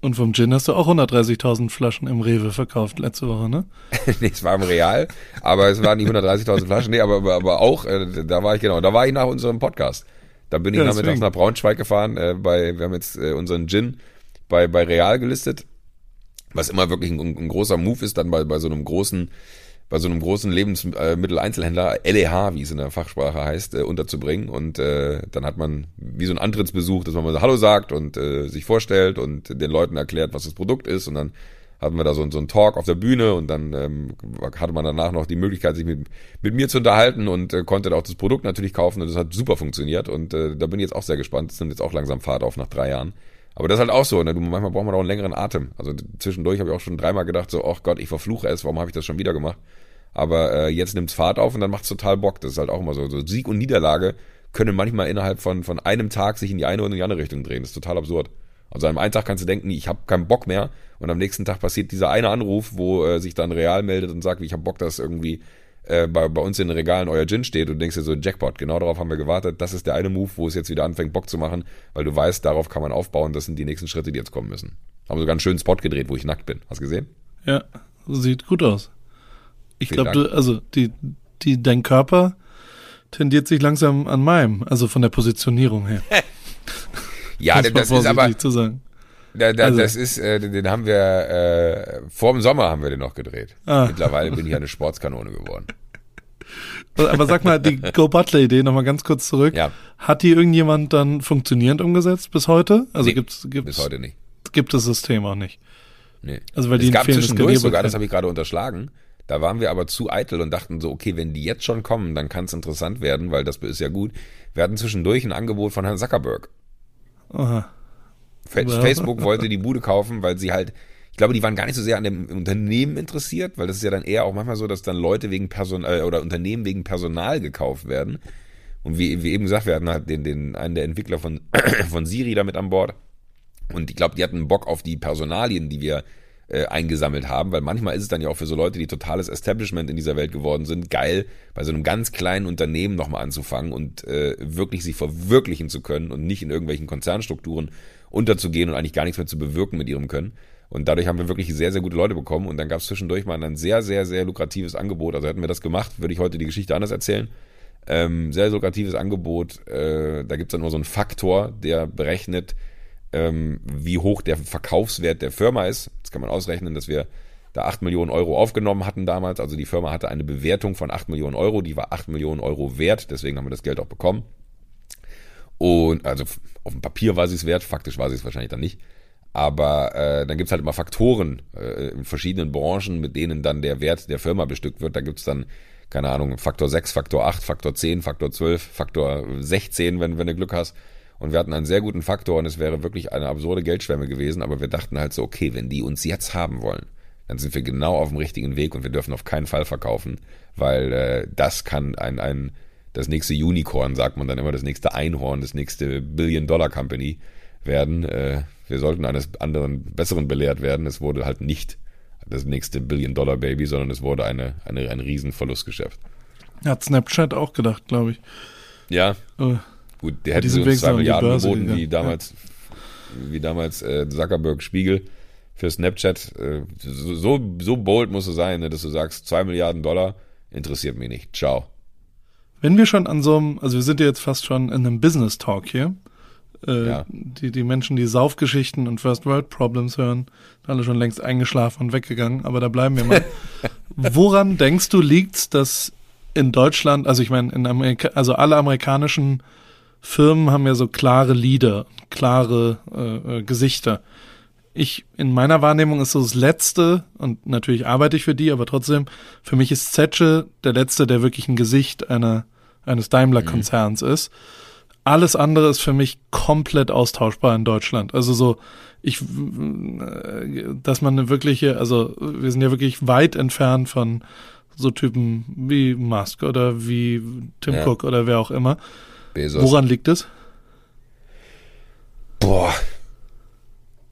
Und vom Gin hast du auch 130.000 Flaschen im Rewe verkauft letzte Woche, ne? nee, es war im Real, aber es waren die 130.000 Flaschen. Nee, aber, aber, aber auch, äh, da war ich genau, da war ich nach unserem Podcast. Da bin ich Ja, nachmittags nach Braunschweig gefahren. Äh, bei, wir haben jetzt äh, unseren Gin bei, bei Real gelistet, was immer wirklich ein, ein großer Move ist, dann bei, bei so einem großen, bei so einem großen Lebensmitteleinzelhändler, LEH, wie es in der Fachsprache heißt, äh, unterzubringen. Und äh, dann hat man wie so ein Antrittsbesuch, dass man mal so Hallo sagt und äh, sich vorstellt und den Leuten erklärt, was das Produkt ist. Und dann hatten wir da so, so einen Talk auf der Bühne und dann ähm, hatte man danach noch die Möglichkeit, sich mit, mit mir zu unterhalten und äh, konnte da auch das Produkt natürlich kaufen und das hat super funktioniert und äh, da bin ich jetzt auch sehr gespannt. Das nimmt jetzt auch langsam Fahrt auf nach drei Jahren. Aber das ist halt auch so, ne? du, manchmal braucht man auch einen längeren Atem. Also zwischendurch habe ich auch schon dreimal gedacht, so, ach Gott, ich verfluche es, warum habe ich das schon wieder gemacht? Aber äh, jetzt nimmt's Fahrt auf und dann macht's total Bock. Das ist halt auch immer so. so Sieg und Niederlage können manchmal innerhalb von, von einem Tag sich in die eine oder in die andere Richtung drehen. Das ist total absurd. Also an einem Tag kannst du denken, ich habe keinen Bock mehr und am nächsten Tag passiert dieser eine Anruf, wo äh, sich dann Real meldet und sagt, ich habe Bock, dass irgendwie äh, bei, bei uns in den Regalen euer Gin steht und denkst dir so, Jackpot, genau darauf haben wir gewartet. Das ist der eine Move, wo es jetzt wieder anfängt, Bock zu machen, weil du weißt, darauf kann man aufbauen, das sind die nächsten Schritte, die jetzt kommen müssen. Haben sogar einen schönen Spot gedreht, wo ich nackt bin. Hast du gesehen? Ja, sieht gut aus. Ich glaube, also die, die, dein Körper tendiert sich langsam an meinem, also von der Positionierung her. Ja, mal das ist aber, zu sagen. Da, da, Also- das ist, äh, den haben wir, äh, vor dem Sommer haben wir den noch gedreht. Ah. Mittlerweile bin ich eine Sportskanone geworden. Aber sag mal, die Go Butler-Idee nochmal ganz kurz zurück. Ja. Hat die irgendjemand dann funktionierend umgesetzt bis heute? Also Nee, gibt's, gibt's, Bis heute nicht. gibt das System auch nicht. Nee. Also weil die es ein gab zwischendurch sogar, das habe ich gerade unterschlagen. Da waren wir aber zu eitel und dachten so, okay, wenn die jetzt schon kommen, dann kann es interessant werden, weil das ist ja gut. Wir hatten zwischendurch ein Angebot von Herrn Zuckerberg. Aha. Facebook wollte die Bude kaufen, weil sie halt, ich glaube, die waren gar nicht so sehr an dem Unternehmen interessiert, weil das ist ja dann eher auch manchmal so, dass dann Leute wegen Personal oder Unternehmen wegen Personal gekauft werden. Und wie, wie eben gesagt, wir hatten halt den, den, einen der Entwickler von, von Siri damit an Bord. Und ich glaube, die hatten Bock auf die Personalien, die wir äh, eingesammelt haben, weil manchmal ist es dann ja auch für so Leute, die totales Establishment in dieser Welt geworden sind, geil, bei so einem ganz kleinen Unternehmen nochmal anzufangen und äh, wirklich sich verwirklichen zu können und nicht in irgendwelchen Konzernstrukturen unterzugehen und eigentlich gar nichts mehr zu bewirken mit ihrem Können. Und dadurch haben wir wirklich sehr, sehr gute Leute bekommen. Und dann gab es zwischendurch mal ein sehr, sehr, sehr lukratives Angebot. Also hätten wir das gemacht, würde ich heute die Geschichte anders erzählen. Ähm, sehr lukratives Angebot. Äh, da gibt es dann nur so einen Faktor, der berechnet, ähm, wie hoch der Verkaufswert der Firma ist. Das kann man ausrechnen, dass wir da 8 Millionen Euro aufgenommen hatten damals. Also die Firma hatte eine Bewertung von 8 Millionen Euro. Die war 8 Millionen Euro wert. Deswegen haben wir das Geld auch bekommen. Und also auf dem Papier war sie es wert, faktisch war sie es wahrscheinlich dann nicht. Aber äh, dann gibt's halt immer Faktoren äh, in verschiedenen Branchen, mit denen dann der Wert der Firma bestückt wird. Da gibt's dann, keine Ahnung, Faktor 6, Faktor 8, Faktor 10, Faktor 12, Faktor 16, wenn, wenn du Glück hast. Und wir hatten einen sehr guten Faktor und es wäre wirklich eine absurde Geldschwemme gewesen, aber wir dachten halt so, okay, wenn die uns jetzt haben wollen, dann sind wir genau auf dem richtigen Weg und wir dürfen auf keinen Fall verkaufen, weil äh, das kann ein, ein das nächste Unicorn, sagt man dann immer, das nächste Einhorn, das nächste Billion-Dollar-Company werden. Äh, wir sollten eines anderen Besseren belehrt werden. Es wurde halt nicht das nächste Billion-Dollar-Baby, sondern es wurde eine, eine, ein Riesenverlustgeschäft. Hat Snapchat auch gedacht, glaube ich. Ja, Äh, gut, der hätte sie sind uns zwei Milliarden Börse geboten, wie gegangen. damals, wie damals äh, Zuckerberg Spiegel für Snapchat. Äh, so, so, so bold musst du sein, ne, dass du sagst, zwei Milliarden Dollar interessiert mich nicht. Ciao. Wenn wir schon an so einem, also wir sind ja jetzt fast schon in einem Business Talk hier. Äh, Ja. die, die Menschen, die Saufgeschichten und First World Problems hören, sind alle schon längst eingeschlafen und weggegangen, aber da bleiben wir mal. Woran denkst du liegt's, dass in Deutschland, also ich meine, in Amerika, also alle amerikanischen Firmen haben ja so klare Leader, klare äh, äh, Gesichter. Ich, in meiner Wahrnehmung ist so das Letzte, und natürlich arbeite ich für die, aber trotzdem, für mich ist Zetsche der Letzte, der wirklich ein Gesicht einer, eines Daimler-Konzerns ist. Alles andere ist für mich komplett austauschbar in Deutschland. Also so, ich, dass man eine wirkliche, also wir sind ja wirklich weit entfernt von so Typen wie Musk oder wie Tim Ja. Cook oder wer auch immer. Bezos. Woran liegt es? Boah.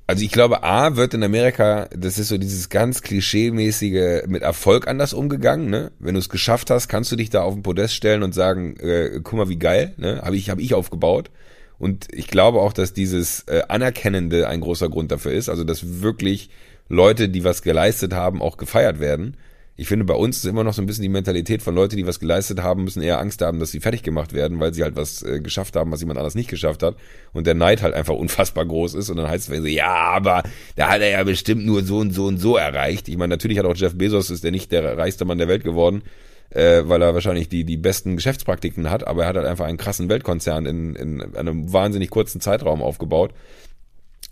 Also ich glaube, A wird in Amerika, das ist so dieses ganz klischeemäßige, mit Erfolg anders umgegangen, ne? Wenn du es geschafft hast, kannst du dich da auf den Podest stellen und sagen, äh, guck mal, wie geil, ne? Habe ich, hab ich aufgebaut. Und ich glaube auch, dass dieses äh, Anerkennende ein großer Grund dafür ist. Also, dass wirklich Leute, die was geleistet haben, auch gefeiert werden. Ich finde, bei uns ist immer noch so ein bisschen die Mentalität von Leute, die was geleistet haben, müssen eher Angst haben, dass sie fertig gemacht werden, weil sie halt was äh, geschafft haben, was jemand anders nicht geschafft hat. Und der Neid halt einfach unfassbar groß ist. Und dann heißt es so, ja, aber da hat er ja bestimmt nur so und so und so erreicht. Ich meine, natürlich hat auch Jeff Bezos, ist der nicht der reichste Mann der Welt geworden, äh, weil er wahrscheinlich die, die besten Geschäftspraktiken hat, aber er hat halt einfach einen krassen Weltkonzern in, in einem wahnsinnig kurzen Zeitraum aufgebaut.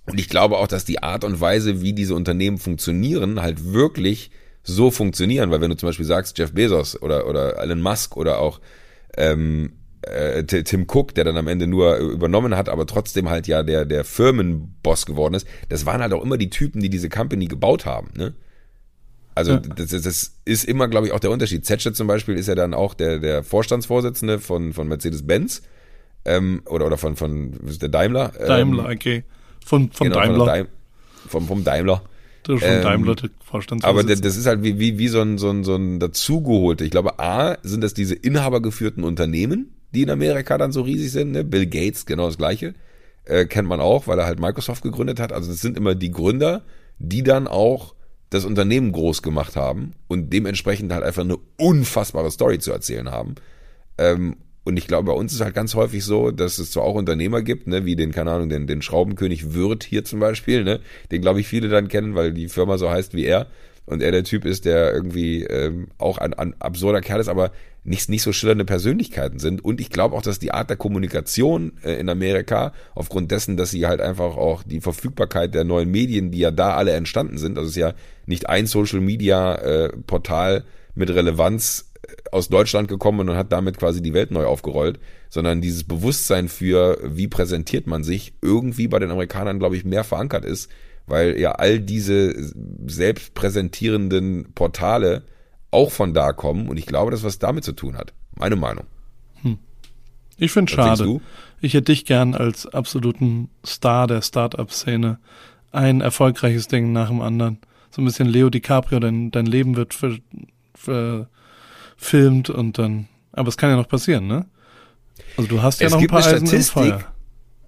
Und ich glaube auch, dass die Art und Weise, wie diese Unternehmen funktionieren, halt wirklich so funktionieren. Weil wenn du zum Beispiel sagst, Jeff Bezos oder, oder Elon Musk oder auch ähm, äh, Tim Cook, der dann am Ende nur übernommen hat, aber trotzdem halt ja der, der Firmenboss geworden ist, das waren halt auch immer die Typen, die diese Company gebaut haben. Ne? Also Ja. das, das, ist immer, glaube ich, auch der Unterschied. Zetsche zum Beispiel ist ja dann auch der, der Vorstandsvorsitzende von, von Mercedes-Benz ähm, oder, oder von, von der Daimler. Ähm, Daimler, okay. Von, von genau, Daimler. Von Daim vom, vom Daimler. Der von Ähm, Daimler, der Aber das, das ist halt wie, wie, wie so ein, so ein, so ein dazugeholte. Ich glaube, A, sind das diese inhabergeführten Unternehmen, die in Amerika dann so riesig sind. Ne? Bill Gates, genau das Gleiche. Äh, kennt man auch, weil er halt Microsoft gegründet hat. Also das sind immer die Gründer, die dann auch das Unternehmen groß gemacht haben und dementsprechend halt einfach eine unfassbare Story zu erzählen haben. Ähm, und ich glaube, bei uns ist halt ganz häufig so, dass es zwar auch Unternehmer gibt, ne, wie den, keine Ahnung, den, den Schraubenkönig Wirth hier zum Beispiel, ne, den glaube ich viele dann kennen, weil die Firma so heißt wie er und er der Typ ist, der irgendwie ähm, auch ein, ein absurder Kerl ist, aber nicht, nicht so schillernde Persönlichkeiten sind. Und ich glaube auch, dass die Art der Kommunikation äh, in Amerika, aufgrund dessen, dass sie halt einfach auch die Verfügbarkeit der neuen Medien, die ja da alle entstanden sind, also es ist ja nicht ein Social Media äh, Portal mit Relevanz aus Deutschland gekommen und hat damit quasi die Welt neu aufgerollt, sondern dieses Bewusstsein für, wie präsentiert man sich, irgendwie bei den Amerikanern, glaube ich, mehr verankert ist, weil ja all diese selbst präsentierenden Portale auch von da kommen und ich glaube, dass was damit zu tun hat. Meine Meinung. Hm. Ich finde schade. Ich hätte dich gern als absoluten Star der Startup-Szene. Ein erfolgreiches Ding nach dem anderen. So ein bisschen Leo DiCaprio, dein, dein Leben wird verfilmt und dann, aber es kann ja noch passieren, ne? Also du hast ja es noch ein paar Eisen Statistik, im Feuer.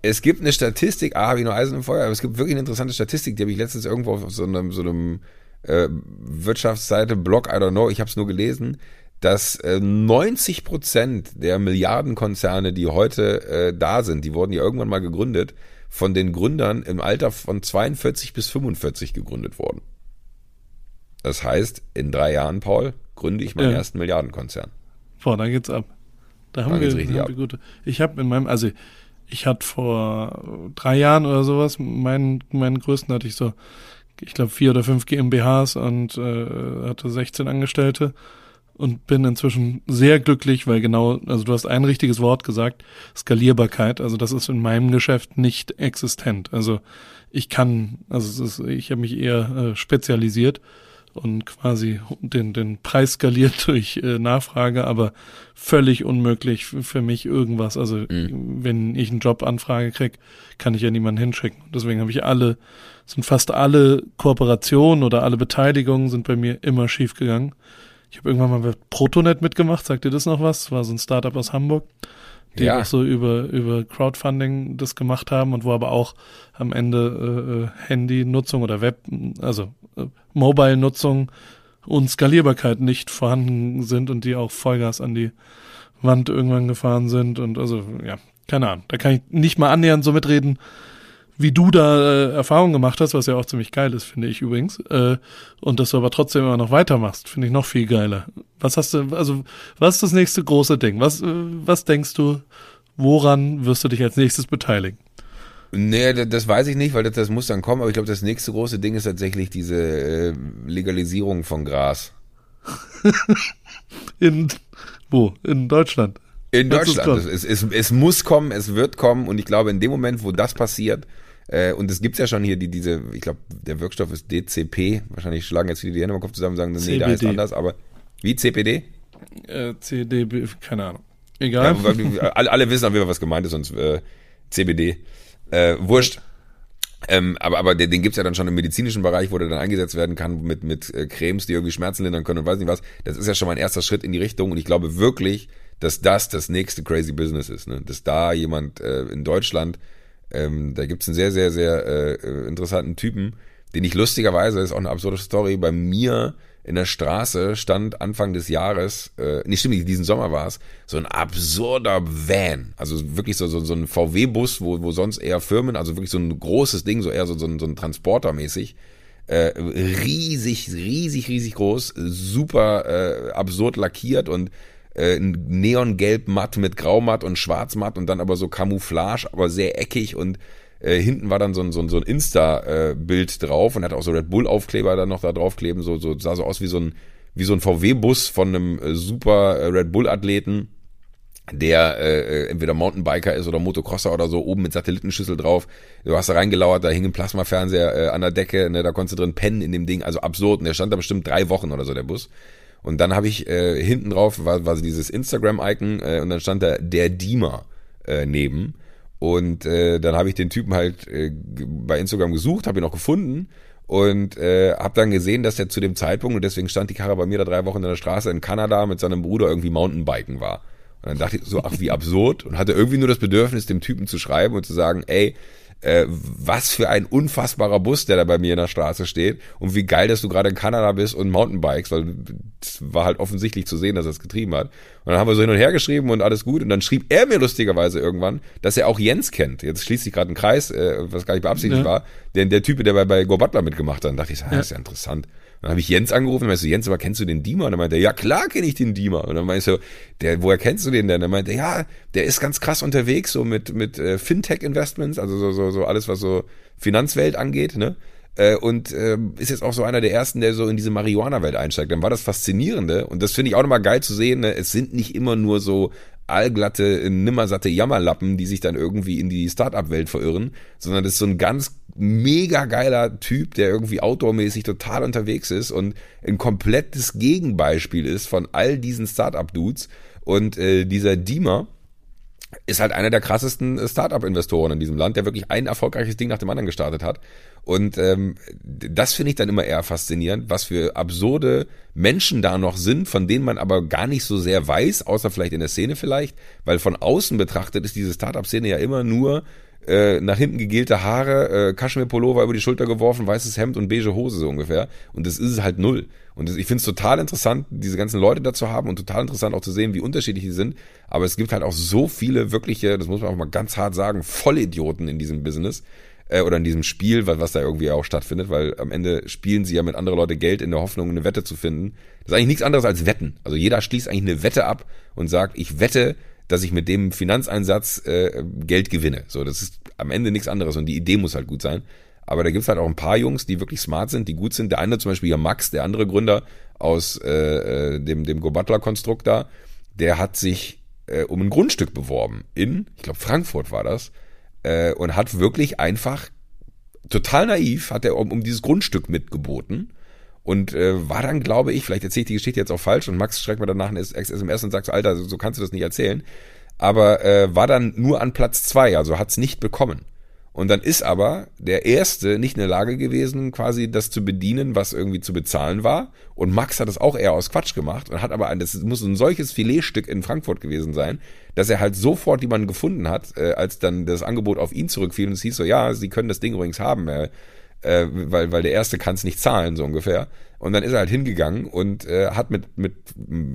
Es gibt eine Statistik, ah, habe ich noch Eisen im Feuer, aber es gibt wirklich eine interessante Statistik, die habe ich letztens irgendwo auf so einem, so einem äh, Wirtschaftsseite, Blog, I don't know, ich habe es nur gelesen, dass äh, 90 Prozent der Milliardenkonzerne, die heute äh, da sind, die wurden ja irgendwann mal gegründet, von den Gründern im Alter von 42 bis 45 gegründet worden. Das heißt, in drei Jahren, Paul, gründe ich meinen ja. ersten Milliardenkonzern. Boah, da geht's ab. Da haben, wir, haben wir gute. Ich habe in meinem, also ich hatte vor drei Jahren oder sowas, meinen, meinen größten hatte ich so ich glaube, vier oder fünf GmbHs und äh, hatte 16 Angestellte und bin inzwischen sehr glücklich, weil genau, also du hast ein richtiges Wort gesagt, Skalierbarkeit. Also das ist in meinem Geschäft nicht existent. Also ich kann, also ist, ich habe mich eher äh, spezialisiert und quasi den, den Preis skaliert durch äh, Nachfrage, aber völlig unmöglich für mich irgendwas. Also mhm. wenn ich einen Job anfrage krieg, kann ich ja niemanden hinschicken. Deswegen habe ich alle, sind fast alle Kooperationen oder alle Beteiligungen sind bei mir immer schief gegangen. Ich habe irgendwann mal mit Protonet mitgemacht, sagt ihr das noch was? War so ein Startup aus Hamburg die ja. auch so über, über Crowdfunding das gemacht haben und wo aber auch am Ende äh, Handy-Nutzung oder Web, also äh, Mobile-Nutzung und Skalierbarkeit nicht vorhanden sind und die auch Vollgas an die Wand irgendwann gefahren sind und also, ja, keine Ahnung. Da kann ich nicht mal annähernd so mitreden, wie du da äh, Erfahrung gemacht hast, was ja auch ziemlich geil ist, finde ich übrigens. Äh, und dass du aber trotzdem immer noch weitermachst, finde ich noch viel geiler. Was hast du, also, was ist das nächste große Ding? Was, äh, was denkst du, woran wirst du dich als nächstes beteiligen? Nee, das weiß ich nicht, weil das, das muss dann kommen, aber ich glaube, das nächste große Ding ist tatsächlich diese äh, Legalisierung von Gras. In wo? In Deutschland. In Deutschland. Es, es, es, muss kommen, es wird kommen und ich glaube, in dem Moment, wo das passiert, äh, und es gibt's ja schon hier, die, diese, ich glaube, der Wirkstoff ist DCP. Wahrscheinlich schlagen jetzt viele die Hände im Kopf zusammen und sagen, nee, CBD. der heißt anders, aber wie CPD? Äh, CDB, keine Ahnung. Egal. Ja, alle, alle wissen auf jeden Fall, was gemeint ist, sonst äh, CBD. Äh, wurscht. Ähm, aber aber den, den gibt's ja dann schon im medizinischen Bereich, wo der dann eingesetzt werden kann mit, mit äh, Cremes, die irgendwie Schmerzen lindern können und weiß nicht was. Das ist ja schon mal ein erster Schritt in die Richtung und ich glaube wirklich, dass das das nächste crazy Business ist. Ne? Dass da jemand äh, in Deutschland ähm, da gibt's einen sehr, sehr, sehr äh, interessanten Typen, den ich lustigerweise, ist auch eine absurde Story, bei mir in der Straße stand Anfang des Jahres, äh, nicht stimmt, diesen Sommer war es, so ein absurder Van. Also wirklich so, so, so ein VW-Bus, wo, wo sonst eher Firmen, also wirklich so ein großes Ding, so eher so, so, ein, so ein Transporter mäßig. Äh, riesig, riesig, riesig groß, super äh, absurd lackiert und äh, neongelb matt mit graumatt und schwarzmatt und dann aber so Camouflage, aber sehr eckig und äh, hinten war dann so ein, so ein, so ein Insta-Bild drauf und hat auch so Red Bull-Aufkleber dann noch da draufkleben, so, so sah so aus wie so ein, wie so ein VW-Bus von einem äh, super äh, Red Bull-Athleten, der äh, entweder Mountainbiker ist oder Motocrosser oder so, oben mit Satellitenschüssel drauf. Du hast da reingelauert, da hing ein Plasmafernseher äh, an der Decke, ne, da konntest du drin pennen in dem Ding, also absurd. Und der stand da bestimmt drei Wochen oder so, der Bus. Und dann habe ich äh, hinten drauf war, war dieses Instagram-Icon äh, und dann stand da der Dima äh, neben. Und äh, dann habe ich den Typen halt äh, bei Instagram gesucht, habe ihn auch gefunden und äh, habe dann gesehen, dass er zu dem Zeitpunkt, und deswegen stand die Karre bei mir da drei Wochen in der Straße in Kanada mit seinem Bruder irgendwie Mountainbiken war. Und dann dachte ich so, ach wie absurd und hatte irgendwie nur das Bedürfnis, dem Typen zu schreiben und zu sagen, ey, äh, was für ein unfassbarer Bus, der da bei mir in der Straße steht und wie geil, dass du gerade in Kanada bist und Mountainbikes, weil es war halt offensichtlich zu sehen, dass er es getrieben hat. Und dann haben wir so hin und her geschrieben und alles gut und dann schrieb er mir lustigerweise irgendwann, dass er auch Jens kennt. Jetzt schließt sich gerade ein Kreis, äh, was gar nicht beabsichtigt ja. war, der, der Typ, der bei, bei Go Butler mitgemacht hat. Dann dachte ich, ah, ja. das ist ja interessant. Dann habe ich Jens angerufen und meinte so, Jens, aber kennst du den Dima? Und dann meinte er, ja klar kenne ich den Dima. Und dann meinte so, der, woher kennst du den denn? Und dann meinte er, ja, der ist ganz krass unterwegs, so mit, mit äh, Fintech-Investments, also so, so, so alles, was so Finanzwelt angeht, ne? Äh, und äh, ist jetzt auch so einer der ersten, der so in diese Marihuana-Welt einsteigt. Dann war das Faszinierende und das finde ich auch nochmal geil zu sehen. Ne? Es sind nicht immer nur so allglatte, nimmersatte Jammerlappen, die sich dann irgendwie in die Startup-Welt verirren, sondern das ist so ein ganz mega geiler Typ, der irgendwie outdoormäßig total unterwegs ist und ein komplettes Gegenbeispiel ist von all diesen Startup-Dudes. Und äh, dieser Diemer, ist halt einer der krassesten äh, Startup-Investoren in diesem Land, der wirklich ein erfolgreiches Ding nach dem anderen gestartet hat. Und ähm, das finde ich dann immer eher faszinierend, was für absurde Menschen da noch sind, von denen man aber gar nicht so sehr weiß, außer vielleicht in der Szene vielleicht, weil von außen betrachtet ist diese Startup-Szene ja immer nur äh, nach hinten gegelte Haare, äh, Kaschmir-Pullover über die Schulter geworfen, weißes Hemd und beige Hose so ungefähr. Und das ist es halt null. Und das, ich finde es total interessant, diese ganzen Leute dazu haben und total interessant auch zu sehen, wie unterschiedlich die sind. Aber es gibt halt auch so viele wirkliche, das muss man auch mal ganz hart sagen, Vollidioten in diesem Business äh, oder in diesem Spiel, was, was da irgendwie auch stattfindet, weil am Ende spielen sie ja mit anderen Leuten Geld in der Hoffnung, eine Wette zu finden. Das ist eigentlich nichts anderes als Wetten. Also jeder schließt eigentlich eine Wette ab und sagt, ich wette, dass ich mit dem Finanzeinsatz äh, Geld gewinne. So, das ist am Ende nichts anderes und die Idee muss halt gut sein. Aber da gibt's halt auch ein paar Jungs, die wirklich smart sind, die gut sind. Der eine zum Beispiel ja Max, der andere Gründer aus äh, äh dem, dem Go Butler-Konstrukt da, der hat sich äh, um ein Grundstück beworben in, ich glaube Frankfurt war das, äh, und hat wirklich einfach total naiv, hat er um, um dieses Grundstück mitgeboten und äh, war dann, glaube ich, vielleicht erzähle ich die Geschichte jetzt auch falsch und Max schreibt mir danach ein SMS und sagt so, Alter, so kannst du das nicht erzählen. Aber äh, war dann nur an Platz zwei, also hat's nicht bekommen. Und dann ist aber der Erste nicht in der Lage gewesen, quasi das zu bedienen, was irgendwie zu bezahlen war. Und Max hat es auch eher aus Quatsch gemacht und hat aber, ein, das muss ein solches Filetstück in Frankfurt gewesen sein, dass er halt sofort jemanden gefunden hat, äh, als dann das Angebot auf ihn zurückfiel und es hieß so, ja, Sie können das Ding übrigens haben. Äh, äh, weil, weil der Erste kann es nicht zahlen, so ungefähr. Und dann ist er halt hingegangen und äh, hat mit, mit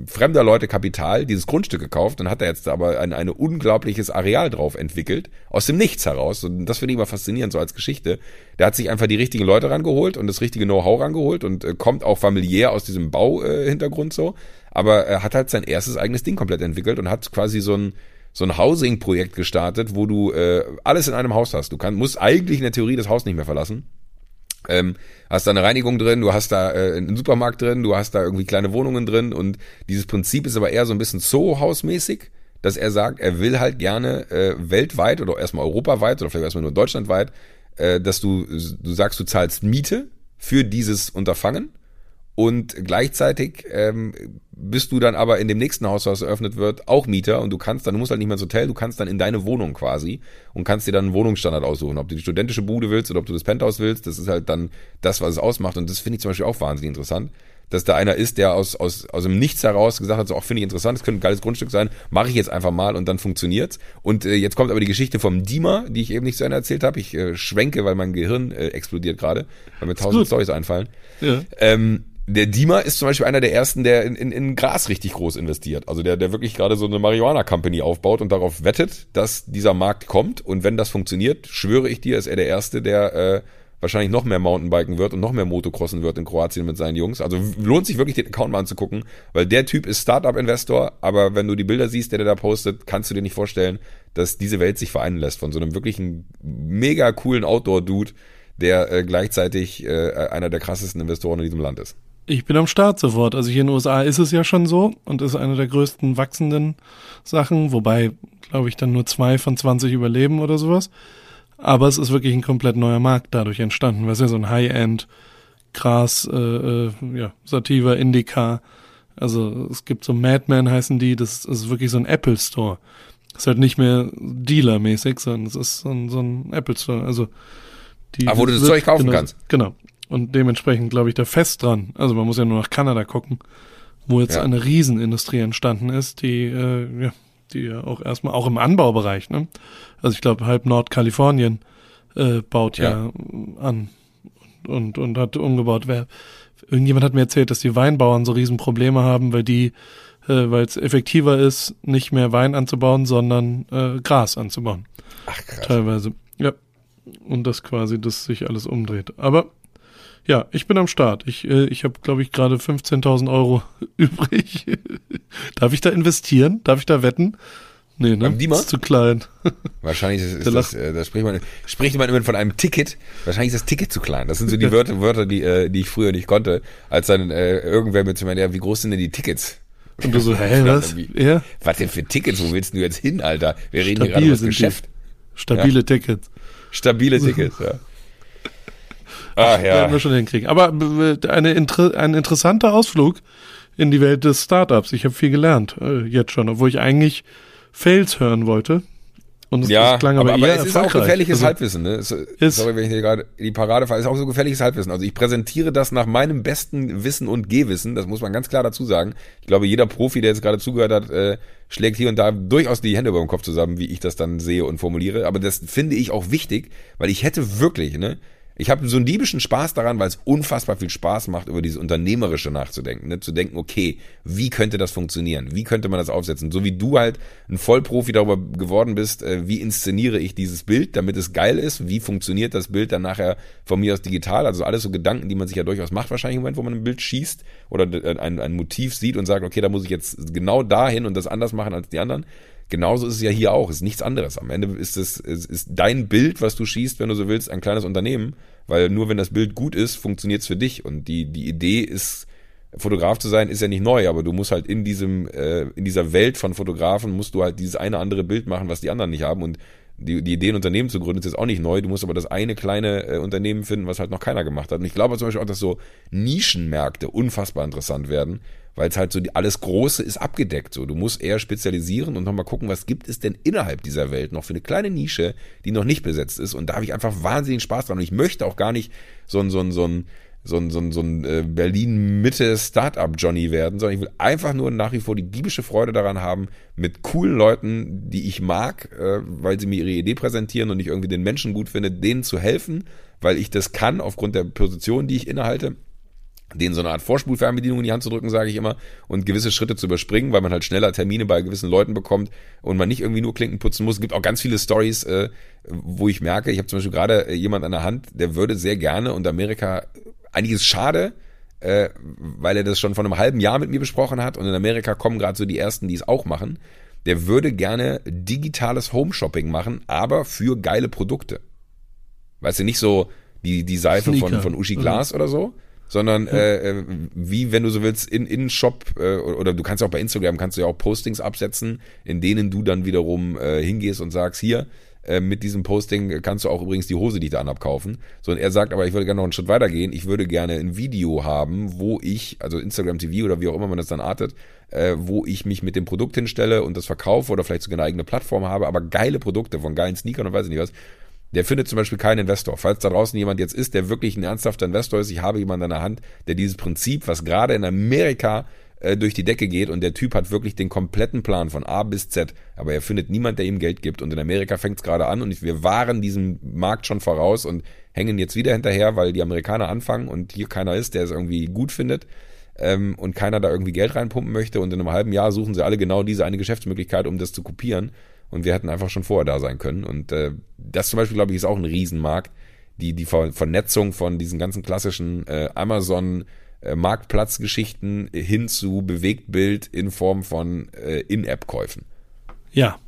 fremder Leute Kapital dieses Grundstück gekauft und hat da jetzt aber ein, ein unglaubliches Areal drauf entwickelt, aus dem Nichts heraus. Und das finde ich immer faszinierend, so als Geschichte. Der hat sich einfach die richtigen Leute rangeholt und das richtige Know-how rangeholt und äh, kommt auch familiär aus diesem Bauhintergrund äh, so. Aber er hat halt sein erstes eigenes Ding komplett entwickelt und hat quasi so ein so ein Housing-Projekt gestartet, wo du äh, alles in einem Haus hast. Du kann, musst eigentlich in der Theorie das Haus nicht mehr verlassen ähm, hast da eine Reinigung drin, du hast da äh, einen Supermarkt drin, du hast da irgendwie kleine Wohnungen drin und dieses Prinzip ist aber eher so ein bisschen Soho-Haus-mäßig, dass er sagt, er will halt gerne äh, weltweit oder erstmal europaweit oder vielleicht erstmal nur deutschlandweit, äh, dass du, du sagst, du zahlst Miete für dieses Unterfangen und gleichzeitig ähm, bist du dann aber in dem nächsten Haus, was eröffnet wird, auch Mieter und du kannst dann, du musst halt nicht mehr ins Hotel, du kannst dann in deine Wohnung quasi und kannst dir dann einen Wohnungsstandard aussuchen. Ob du die studentische Bude willst oder ob du das Penthouse willst, das ist halt dann das, was es ausmacht und das finde ich zum Beispiel auch wahnsinnig interessant dass da einer ist, der aus, aus, aus dem Nichts heraus gesagt hat, so, auch finde ich interessant, das könnte ein geiles Grundstück sein, mache ich jetzt einfach mal und dann funktioniert's. Und äh, jetzt kommt aber die Geschichte vom Dima, die ich eben nicht zu Ende erzählt habe. Ich äh, schwenke, weil mein Gehirn äh, explodiert gerade, weil mir tausend Storys einfallen. Ja. Ähm, der Dima ist zum Beispiel einer der ersten, der in, in, in Gras richtig groß investiert. Also der, der wirklich gerade so eine Marihuana-Company aufbaut und darauf wettet, dass dieser Markt kommt. Und wenn das funktioniert, schwöre ich dir, ist er der Erste, der äh, wahrscheinlich noch mehr Mountainbiken wird und noch mehr Motocrossen wird in Kroatien mit seinen Jungs. Also lohnt sich wirklich den Account mal anzugucken, weil der Typ ist Startup-Investor, aber wenn du die Bilder siehst, der der da postet, kannst du dir nicht vorstellen, dass diese Welt sich vereinen lässt von so einem wirklichen mega coolen Outdoor-Dude, der äh, gleichzeitig äh, einer der krassesten Investoren in diesem Land ist. Ich bin am Start sofort. Also hier in den USA ist es ja schon so und ist eine der größten wachsenden Sachen, wobei, glaube ich, dann nur zwei von 20 überleben oder sowas. Aber es ist wirklich ein komplett neuer Markt dadurch entstanden, weil es ja so ein High-End Gras, äh, äh, ja, Sativa, Indica. Also es gibt so Madman heißen die, das ist wirklich so ein Apple Store. ist halt nicht mehr Dealer-mäßig, sondern es ist so ein, so ein Apple Store. Also die, ah, wo du das Zeug kaufen genau, kannst. Genau. Und dementsprechend glaube ich da fest dran. Also man muss ja nur nach Kanada gucken, wo jetzt ja. eine Riesenindustrie entstanden ist, die äh, ja, die ja auch erstmal auch im Anbaubereich, ne? Also ich glaube halb Nordkalifornien äh, baut ja, ja an und, und hat umgebaut. Wer, irgendjemand hat mir erzählt, dass die Weinbauern so riesen Probleme haben, weil die, äh, weil es effektiver ist, nicht mehr Wein anzubauen, sondern äh, Gras anzubauen. Ach krass. Teilweise. Ja. Und das quasi, dass sich alles umdreht. Aber ja, ich bin am Start. Ich, äh, ich habe, glaube ich, gerade 15.000 Euro übrig. Darf ich da investieren? Darf ich da wetten? Nee, ne? Beim Das ist zu klein. Wahrscheinlich ist, ist das, äh, da spricht man, spricht man immer von einem Ticket. Wahrscheinlich ist das Ticket zu klein. Das sind so die Wörter, Wörter die, äh, die ich früher nicht konnte, als dann äh, irgendwer mit zu meinen, ja, wie groß sind denn die Tickets? Und du so, hä, was? Ja? Was denn für Tickets? Wo willst du jetzt hin, Alter? Wir reden Stabil hier gerade über das Geschäft. Die. Stabile ja? Tickets. Stabile Tickets, ja. Ach, ja. Werden wir schon hinkriegen. Aber äh, eine, ein interessanter Ausflug in die Welt des Startups. Ich habe viel gelernt, äh, jetzt schon, obwohl ich eigentlich Fails hören wollte. Und es, ja, klang aber, aber, aber es ist auch gefährliches also, Halbwissen. Ne? Es, ist, sorry, wenn ich hier gerade die Parade fahre, ist auch so gefährliches Halbwissen. Also ich präsentiere das nach meinem besten Wissen und Gehwissen. Das muss man ganz klar dazu sagen. Ich glaube, jeder Profi, der jetzt gerade zugehört hat, äh, schlägt hier und da durchaus die Hände über den Kopf zusammen, wie ich das dann sehe und formuliere. Aber das finde ich auch wichtig, weil ich hätte wirklich, ne, ich habe so einen diebischen Spaß daran, weil es unfassbar viel Spaß macht, über dieses Unternehmerische nachzudenken. Ne? Zu denken, okay, wie könnte das funktionieren? Wie könnte man das aufsetzen? So wie du halt ein Vollprofi darüber geworden bist, äh, wie inszeniere ich dieses Bild, damit es geil ist? Wie funktioniert das Bild dann nachher von mir aus digital? Also alles so Gedanken, die man sich ja durchaus macht wahrscheinlich im Moment, wo man ein Bild schießt oder ein, ein Motiv sieht und sagt, okay, da muss ich jetzt genau dahin und das anders machen als die anderen. Genauso ist es ja hier auch, ist nichts anderes. Am Ende ist es ist, ist dein Bild, was du schießt, wenn du so willst, ein kleines Unternehmen, weil nur wenn das Bild gut ist, funktioniert es für dich. Und die, die Idee ist, Fotograf zu sein, ist ja nicht neu, aber du musst halt in diesem, äh, in dieser Welt von Fotografen musst du halt dieses eine andere Bild machen, was die anderen nicht haben. Und die, die Idee, ein Unternehmen zu gründen, ist jetzt auch nicht neu. Du musst aber das eine kleine äh, Unternehmen finden, was halt noch keiner gemacht hat. Und ich glaube zum Beispiel auch, dass so Nischenmärkte unfassbar interessant werden, weil es halt so die, alles Große ist abgedeckt. So, du musst eher spezialisieren und nochmal gucken, was gibt es denn innerhalb dieser Welt noch für eine kleine Nische, die noch nicht besetzt ist. Und da habe ich einfach wahnsinnig Spaß dran. Und ich möchte auch gar nicht so ein, so ein, so ein so ein, so ein, so ein äh, Berlin-Mitte-Startup-Johnny werden, sondern ich will einfach nur nach wie vor die diebische Freude daran haben, mit coolen Leuten, die ich mag, äh, weil sie mir ihre Idee präsentieren und ich irgendwie den Menschen gut finde, denen zu helfen, weil ich das kann aufgrund der Position, die ich innehalte denen so eine Art Vorspulfernbedienung in die Hand zu drücken, sage ich immer, und gewisse Schritte zu überspringen, weil man halt schneller Termine bei gewissen Leuten bekommt und man nicht irgendwie nur Klinken putzen muss. Es gibt auch ganz viele Stories, äh, wo ich merke, ich habe zum Beispiel gerade äh, jemand an der Hand, der würde sehr gerne und Amerika einiges schade, äh, weil er das schon vor einem halben Jahr mit mir besprochen hat und in Amerika kommen gerade so die ersten, die es auch machen. Der würde gerne digitales Home-Shopping machen, aber für geile Produkte. Weißt du, nicht so die, die Seife von, von Uschi Glas mhm. oder so, sondern äh, äh, wie wenn du so willst in in Shop äh, oder du kannst auch bei Instagram kannst du ja auch Postings absetzen, in denen du dann wiederum äh, hingehst und sagst hier äh, mit diesem Posting kannst du auch übrigens die Hose, die ich da anhab, kaufen. So, und er sagt, aber ich würde gerne noch einen Schritt weiter gehen. Ich würde gerne ein Video haben, wo ich, also Instagram TV oder wie auch immer man das dann artet, äh, wo ich mich mit dem Produkt hinstelle und das verkaufe oder vielleicht sogar eine eigene Plattform habe, aber geile Produkte von geilen Sneakern und weiß ich nicht was der findet zum Beispiel keinen Investor. Falls da draußen jemand jetzt ist, der wirklich ein ernsthafter Investor ist, ich habe jemanden an der Hand, der dieses Prinzip, was gerade in Amerika äh, durch die Decke geht und der Typ hat wirklich den kompletten Plan von A bis Z, aber er findet niemand, der ihm Geld gibt und in Amerika fängt es gerade an und wir waren diesem Markt schon voraus und hängen jetzt wieder hinterher, weil die Amerikaner anfangen und hier keiner ist, der es irgendwie gut findet ähm, und keiner da irgendwie Geld reinpumpen möchte und in einem halben Jahr suchen sie alle genau diese eine Geschäftsmöglichkeit, um das zu kopieren und wir hätten einfach schon vorher da sein können. Und äh, das zum Beispiel, glaube ich, ist auch ein Riesenmarkt. Die, die Ver Vernetzung von diesen ganzen klassischen äh, Amazon Marktplatzgeschichten hin zu Bewegtbild in Form von äh, In-App-Käufen. Ja,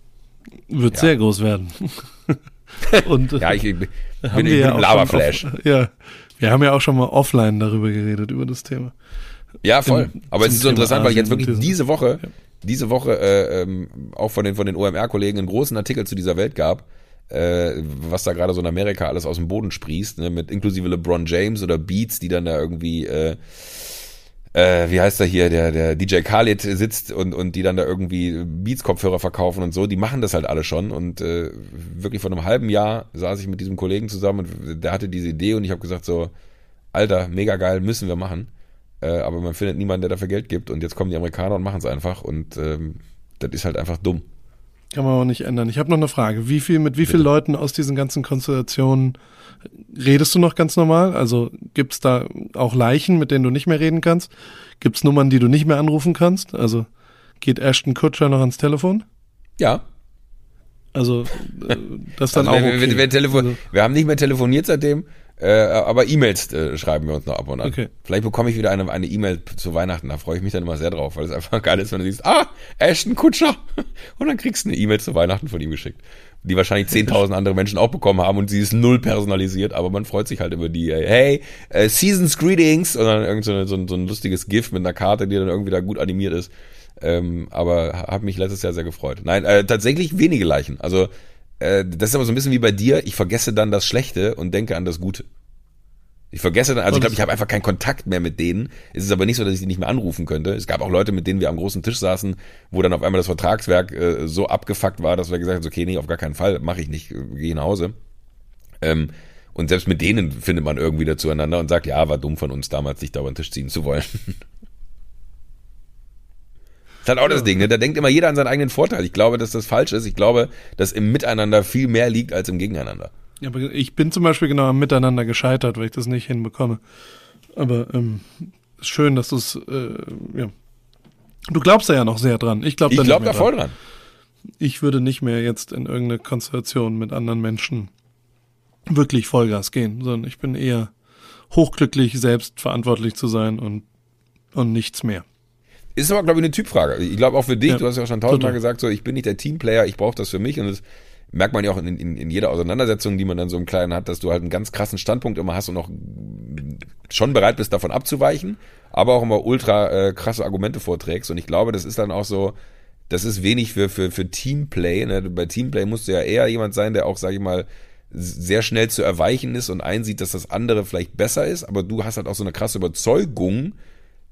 wird ja. sehr groß werden. Und ja, ich, ich bin, ich bin ja Laberflash. Ja, wir haben ja auch schon mal offline darüber geredet, über das Thema. Ja, voll. Aber es ist so interessant, weil ich jetzt wirklich diese Woche ja diese Woche äh, ähm, auch von den, von den OMR-Kollegen einen großen Artikel zu dieser Welt gab, äh, was da gerade so in Amerika alles aus dem Boden sprießt, ne, mit inklusive LeBron James oder Beats, die dann da irgendwie, äh, äh, wie heißt der hier, der, der DJ Khaled sitzt und, und die dann da irgendwie Beats-Kopfhörer verkaufen und so, die machen das halt alle schon und äh, wirklich vor einem halben Jahr saß ich mit diesem Kollegen zusammen und der hatte diese Idee und ich habe gesagt so, Alter, mega geil, müssen wir machen äh, aber man findet niemanden, der dafür Geld gibt und jetzt kommen die Amerikaner und machen es einfach und ähm, das ist halt einfach dumm. Kann man auch nicht ändern. Ich habe noch eine Frage. Wie viel, mit wie vielen Leuten aus diesen ganzen Konstellationen redest du noch ganz normal? Also gibt's da auch Leichen, mit denen du nicht mehr reden kannst? Gibt's Nummern, die du nicht mehr anrufen kannst? Also geht Ashton Kutscher noch ans Telefon? Ja. Also äh, das dann Also auch wir, okay. wir, wir, telefon Also, wir haben nicht mehr telefoniert seitdem, äh, aber E-Mails äh, schreiben wir uns noch ab und an. Okay. Vielleicht bekomme ich wieder eine eine E-Mail zu Weihnachten, da freue ich mich dann immer sehr drauf, weil es einfach geil ist, wenn du siehst, ah, Ashton Kutscher und dann kriegst du eine E-Mail zu Weihnachten von ihm geschickt, die wahrscheinlich 10.000 andere Menschen auch bekommen haben und sie ist null personalisiert, aber man freut sich halt über die, äh, hey, äh, Seasons Greetings und dann irgend so, eine, so, ein, so ein lustiges GIF mit einer Karte, die dann irgendwie da gut animiert ist. Ähm, aber habe mich letztes Jahr sehr gefreut. Nein, äh, tatsächlich wenige Leichen. Also äh, das ist aber so ein bisschen wie bei dir. Ich vergesse dann das Schlechte und denke an das Gute. Ich vergesse dann, also ich glaube, ich habe einfach keinen Kontakt mehr mit denen. Es ist aber nicht so, dass ich die nicht mehr anrufen könnte. Es gab auch Leute, mit denen wir am großen Tisch saßen, wo dann auf einmal das Vertragswerk äh, so abgefuckt war, dass wir gesagt haben, okay, nee, auf gar keinen Fall, mache ich nicht, äh, gehe nach Hause. Ähm, und selbst mit denen findet man irgendwie wieder zueinander und sagt, ja, war dumm von uns damals, dich da über den Tisch ziehen zu wollen. Das ist halt auch das Ding, ne? Da denkt immer jeder an seinen eigenen Vorteil. Ich glaube, dass das falsch ist. Ich glaube, dass im Miteinander viel mehr liegt als im Gegeneinander. ja, aber ich bin zum Beispiel genau am Miteinander gescheitert, weil ich das nicht hinbekomme. Aber ähm, ist schön, dass du es, äh, ja. Du glaubst da ja noch sehr dran. Ich glaube Ich da nicht glaube mehr da voll dran. dran. Ich würde nicht mehr jetzt in irgendeine Konstellation mit anderen Menschen wirklich Vollgas gehen, sondern ich bin eher hochglücklich, selbst verantwortlich zu sein und, und nichts mehr. Ist aber, glaube ich, eine Typfrage. Ich glaube auch für dich, Ja, du hast ja schon tausendmal gesagt, so, ich bin nicht der Teamplayer, ich brauche das für mich und das merkt man ja auch in, in, in jeder Auseinandersetzung, die man dann so im Kleinen hat, dass du halt einen ganz krassen Standpunkt immer hast und auch schon bereit bist, davon abzuweichen, aber auch immer ultra äh, krasse Argumente vorträgst und ich glaube, das ist dann auch so, das ist wenig für, für, für Teamplay. Ne? Bei Teamplay musst du ja eher jemand sein, der auch, sag ich mal, sehr schnell zu erweichen ist und einsieht, dass das andere vielleicht besser ist, aber du hast halt auch so eine krasse Überzeugung,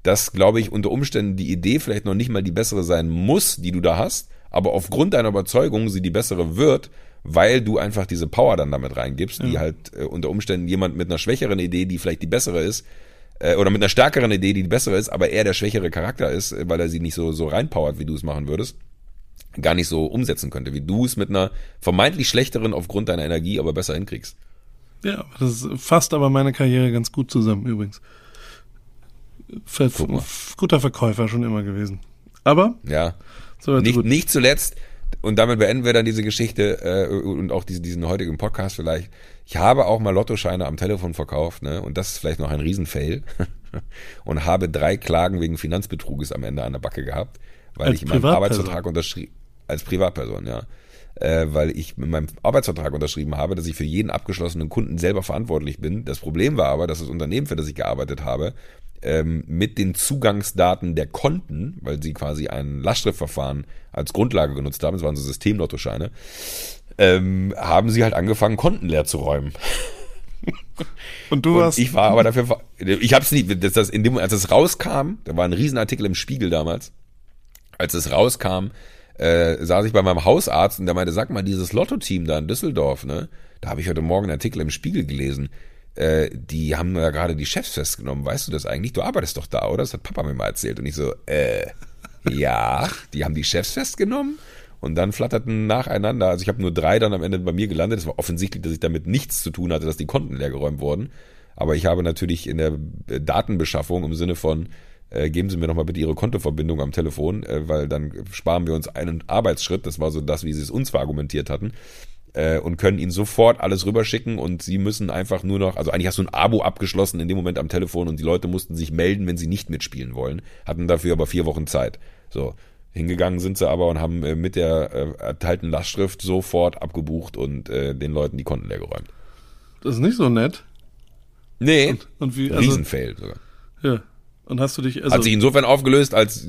dass, glaube ich, unter Umständen die Idee vielleicht noch nicht mal die bessere sein muss, die du da hast, aber aufgrund deiner Überzeugung sie die bessere wird, weil du einfach diese Power dann damit reingibst, die halt äh, unter Umständen jemand mit einer schwächeren Idee, die vielleicht die bessere ist, äh, oder mit einer stärkeren Idee, die die bessere ist, aber er der schwächere Charakter ist, äh, weil er sie nicht so, so reinpowert, wie du es machen würdest, gar nicht so umsetzen könnte, wie du es mit einer vermeintlich schlechteren aufgrund deiner Energie aber besser hinkriegst. Ja, das fasst aber meine Karriere ganz gut zusammen übrigens. Ver guter Verkäufer schon immer gewesen. Aber Ja. so Nicht, nicht zuletzt, und damit beenden wir dann diese Geschichte äh, und auch diesen, diesen heutigen Podcast vielleicht. Ich habe auch mal Lottoscheine am Telefon verkauft, ne? Und das ist vielleicht noch ein Riesenfail. und habe drei Klagen wegen Finanzbetruges am Ende an der Backe gehabt, weil Als ich Privatperson? Arbeitsvertrag unterschrieben, als Privatperson, ja. Äh, weil ich mit meinem Arbeitsvertrag unterschrieben habe, dass ich für jeden abgeschlossenen Kunden selber verantwortlich bin. Das Problem war aber, dass das Unternehmen, für das ich gearbeitet habe, ähm, mit den Zugangsdaten der Konten, weil sie quasi ein Lastschriftverfahren als Grundlage genutzt haben, das waren so Systemlottoscheine, ähm, haben sie halt angefangen, Konten leer zu räumen. Und du Und warst ich war aber dafür, ich hab's nicht, das, das, in dem, als es rauskam, da war ein Riesenartikel im Spiegel damals, als es rauskam, äh, saß ich bei meinem Hausarzt und der meinte, sag mal, dieses Lotto-Team da in Düsseldorf, ne, da habe ich heute Morgen einen Artikel im Spiegel gelesen, äh, die haben ja gerade die Chefs festgenommen, weißt du das eigentlich? Du arbeitest doch da, oder? Das hat Papa mir mal erzählt. Und ich so, äh, ja, die haben die Chefs festgenommen und dann flatterten nacheinander, also ich habe nur drei dann am Ende bei mir gelandet, es war offensichtlich, dass ich damit nichts zu tun hatte, dass die Konten leergeräumt wurden, aber ich habe natürlich in der Datenbeschaffung im Sinne von, äh, geben Sie mir doch mal bitte Ihre Kontoverbindung am Telefon, äh, weil dann sparen wir uns einen Arbeitsschritt, das war so das, wie Sie es uns verargumentiert hatten, äh, und können Ihnen sofort alles rüberschicken und Sie müssen einfach nur noch, also eigentlich hast du ein Abo abgeschlossen in dem Moment am Telefon und die Leute mussten sich melden, wenn sie nicht mitspielen wollen, hatten dafür aber vier Wochen Zeit. So. Hingegangen sind sie aber und haben äh, mit der äh, erteilten Lastschrift sofort abgebucht und äh, den Leuten die Konten leergeräumt. das ist nicht so nett. Nee, Und wie also, Riesenfail sogar. ja. Und hast du dich also Hat sich insofern aufgelöst, als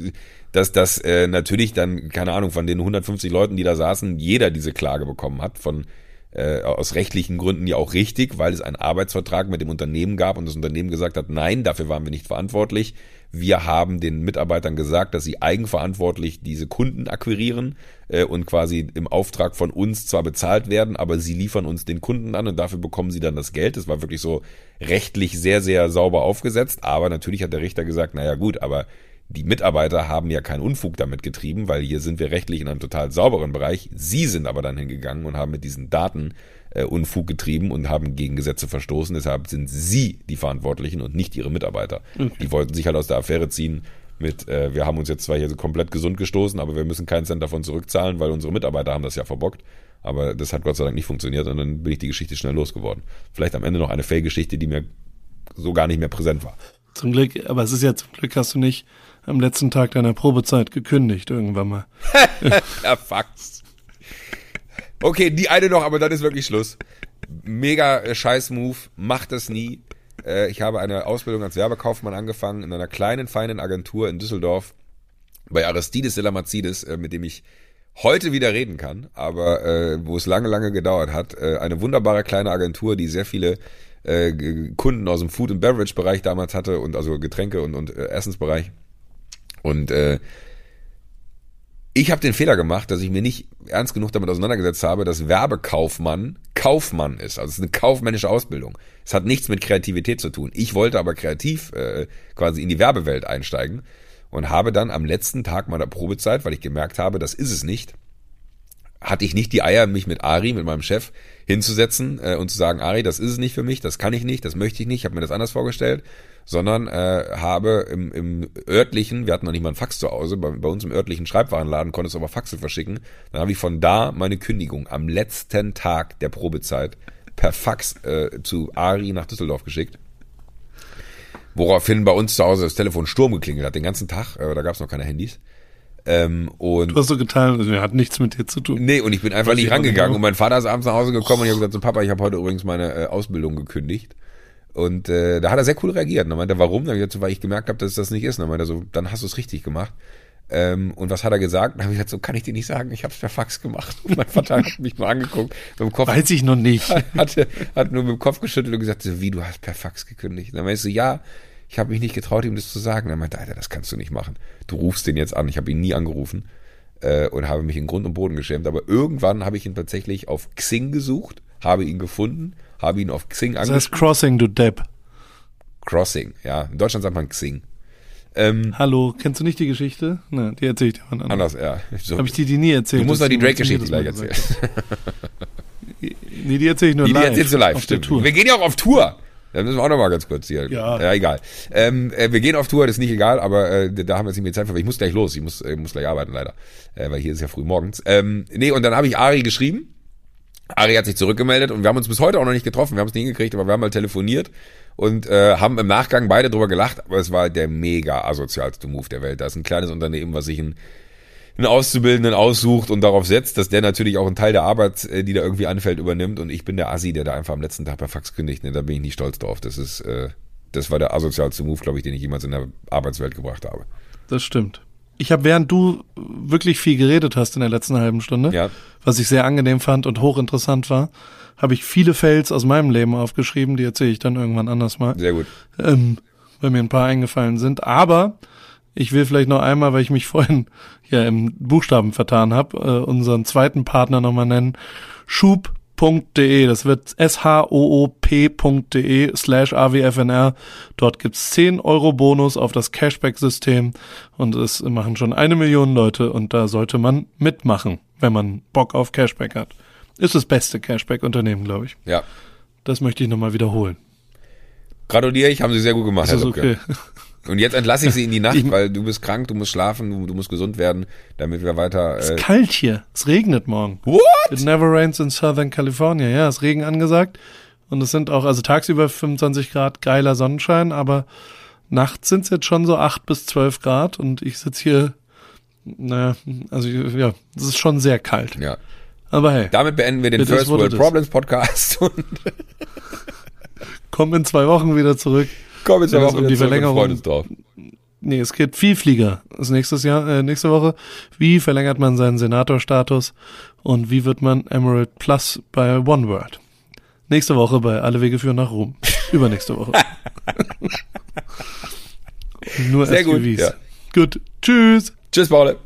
dass das äh, natürlich dann, keine Ahnung, von den 150 Leuten, die da saßen, jeder diese Klage bekommen hat, von äh, aus rechtlichen Gründen ja auch richtig, weil es einen Arbeitsvertrag mit dem Unternehmen gab und das Unternehmen gesagt hat, nein, dafür waren wir nicht verantwortlich. Wir haben den Mitarbeitern gesagt, dass sie eigenverantwortlich diese Kunden akquirieren äh, und quasi im Auftrag von uns zwar bezahlt werden, aber sie liefern uns den Kunden an und dafür bekommen sie dann das Geld. Das war wirklich so rechtlich sehr, sehr sauber aufgesetzt. Aber natürlich hat der Richter gesagt, naja gut, aber die Mitarbeiter haben ja keinen Unfug damit getrieben, weil hier sind wir rechtlich in einem total sauberen Bereich. Sie sind aber dann hingegangen und haben mit diesen Daten äh, Unfug getrieben und haben gegen Gesetze verstoßen. Deshalb sind sie die Verantwortlichen und nicht ihre Mitarbeiter. Okay. Die wollten sich halt aus der Affäre ziehen mit, äh, wir haben uns jetzt zwar hier so komplett gesund gestoßen, aber wir müssen keinen Cent davon zurückzahlen, weil unsere Mitarbeiter haben das ja verbockt. Aber das hat Gott sei Dank nicht funktioniert und dann bin ich die Geschichte schnell losgeworden. Vielleicht am Ende noch eine Fail-Geschichte, die mir so gar nicht mehr präsent war. Zum Glück, aber es ist ja zum Glück hast du nicht am letzten Tag deiner Probezeit gekündigt irgendwann mal. ja, Fax. Okay, die eine noch, aber dann ist wirklich Schluss. Mega äh, Scheiß-Move, macht das nie. Äh, ich habe eine Ausbildung als Werbekaufmann angefangen in einer kleinen, feinen Agentur in Düsseldorf bei Aristides de la Mazidis, äh, mit dem ich heute wieder reden kann, aber äh, wo es lange, lange gedauert hat. Äh, eine wunderbare kleine Agentur, die sehr viele äh, Kunden aus dem Food- and Beverage-Bereich damals hatte und also Getränke- und, und äh, Essensbereich. Und äh, ich habe den Fehler gemacht, dass ich mir nicht ernst genug damit auseinandergesetzt habe, dass Werbekaufmann Kaufmann ist. Also es ist eine kaufmännische Ausbildung. Es hat nichts mit Kreativität zu tun. Ich wollte aber kreativ äh, quasi in die Werbewelt einsteigen und habe dann am letzten Tag meiner Probezeit, weil ich gemerkt habe, das ist es nicht, hatte ich nicht die Eier, mich mit Ari, mit meinem Chef, hinzusetzen äh, und zu sagen, Ari, das ist es nicht für mich, das kann ich nicht, das möchte ich nicht, ich habe mir das anders vorgestellt, sondern äh, habe im, im örtlichen, wir hatten noch nicht mal ein Fax zu Hause, bei, bei uns im örtlichen Schreibwarenladen konntest du aber Faxe verschicken, dann habe ich von da meine Kündigung am letzten Tag der Probezeit per Fax äh, zu Ari nach Düsseldorf geschickt Woraufhin bei uns zu Hause das Telefon Sturm geklingelt hat, den ganzen Tag. Äh, da gab es noch keine Handys. Ähm, und du hast so getan, also er hat nichts mit dir zu tun. Nee, und ich bin einfach nicht rangegangen. Und mein Vater ist abends nach Hause gekommen und ich habe gesagt, so Papa, ich habe heute übrigens meine äh, Ausbildung gekündigt. Und äh, da hat er sehr cool reagiert. Und dann meinte er, warum? Dann habe ich gesagt, weil ich gemerkt habe, dass das nicht ist. Und dann meinte er so, dann hast du es richtig gemacht. Ähm, und was hat er gesagt? Dann habe ich gesagt, so kann ich dir nicht sagen, ich habe es per Fax gemacht. Und mein Vater hat mich nur angeguckt. Mit dem Kopf, Weiß ich noch nicht. Hat, hat, nur mit dem Kopf geschüttelt und gesagt, so, wie, du hast per Fax gekündigt? Und dann meinte ich so, ja, ich habe mich nicht getraut, ihm das zu sagen. Er meinte, Alter, das kannst du nicht machen. Du rufst den jetzt an. Ich habe ihn nie angerufen äh, und habe mich in Grund und Boden geschämt. Aber irgendwann habe ich ihn tatsächlich auf Xing gesucht, habe ihn gefunden, habe ihn auf Xing angeschrieben. Das heißt Crossing, du Depp. Crossing, ja. In Deutschland sagt man Xing. Ähm, Hallo, kennst du nicht die Geschichte? Nein, die erzähle ich dir mal anders. Anders, ja. So. Habe ich dir die nie erzählt? Du musst doch die Drake-Geschichte gleich erzählen. nee, die erzähle ich nur die, live. Die erzählst du live, stimmt. Wir gehen ja auch auf Tour. Da müssen wir auch noch mal ganz kurz hier. Ja, ja egal. Ähm, äh, wir gehen auf Tour, das ist nicht egal, aber äh, da haben wir jetzt nicht mehr Zeit für. Ich muss gleich los. Ich muss, äh, muss gleich arbeiten leider, äh, weil hier ist ja früh morgens. Ähm, nee, und dann habe ich Ari geschrieben. Ari hat sich zurückgemeldet und wir haben uns bis heute auch noch nicht getroffen. Wir haben es nie hingekriegt, aber wir haben mal telefoniert und äh, haben im Nachgang beide drüber gelacht. Aber es war der mega asozialste Move der Welt. Da ist ein kleines Unternehmen, was sich ein einen Auszubildenden aussucht und darauf setzt, dass der natürlich auch einen Teil der Arbeit, äh, die da irgendwie anfällt, übernimmt. Und ich bin der Assi, der da einfach am letzten Tag per Fax kündigt. Ne? Da bin ich nicht stolz drauf. Das ist, äh, das war der asozialste Move, glaube ich, den ich jemals in der Arbeitswelt gebracht habe. Das stimmt. Ich habe, während du wirklich viel geredet hast in der letzten halben Stunde, ja. was ich sehr angenehm fand und hochinteressant war, habe ich viele Fails aus meinem Leben aufgeschrieben, die erzähle ich dann irgendwann anders mal. Sehr gut. Ähm, weil mir ein paar eingefallen sind. Aber ich will vielleicht noch einmal, weil ich mich vorhin ja im Buchstaben vertan habe, äh, unseren zweiten Partner nochmal nennen. Schub.de, das wird s-h-o-o-p.de slash awfnr. Dort gibt's 10 Euro Bonus auf das Cashback-System und es machen schon eine Million Leute und da sollte man mitmachen, wenn man Bock auf Cashback hat. Ist das beste Cashback-Unternehmen, glaube ich. Ja. Das möchte ich nochmal wiederholen. Gratuliere ich, haben Sie sehr gut gemacht, Herr okay. Und jetzt entlasse ich sie in die Nacht, weil du bist krank, du musst schlafen, du, du musst gesund werden, damit wir weiter. Äh es ist kalt hier. Es regnet morgen. What? It never rains in Southern California. Ja, es ist Regen angesagt. Und es sind auch, also tagsüber 25 Grad geiler Sonnenschein, aber nachts sind es jetzt schon so 8 bis 12 Grad und ich sitze hier, naja, also ja, es ist schon sehr kalt. Ja. Aber hey. Damit beenden wir den First World Problems Podcast und kommen in zwei Wochen wieder zurück. Komm jetzt aber um die Verlängerung. Uns drauf. Nee, es geht Vielflieger. Das ist nächstes Jahr, äh, nächste Woche. Wie verlängert man seinen Senatorstatus und wie wird man Emerald Plus bei OneWorld? Nächste Woche bei Alle Wege führen nach Rom. Übernächste Woche. Nur Sehr gut. Ja. Gut. Tschüss. Tschüss, Paul.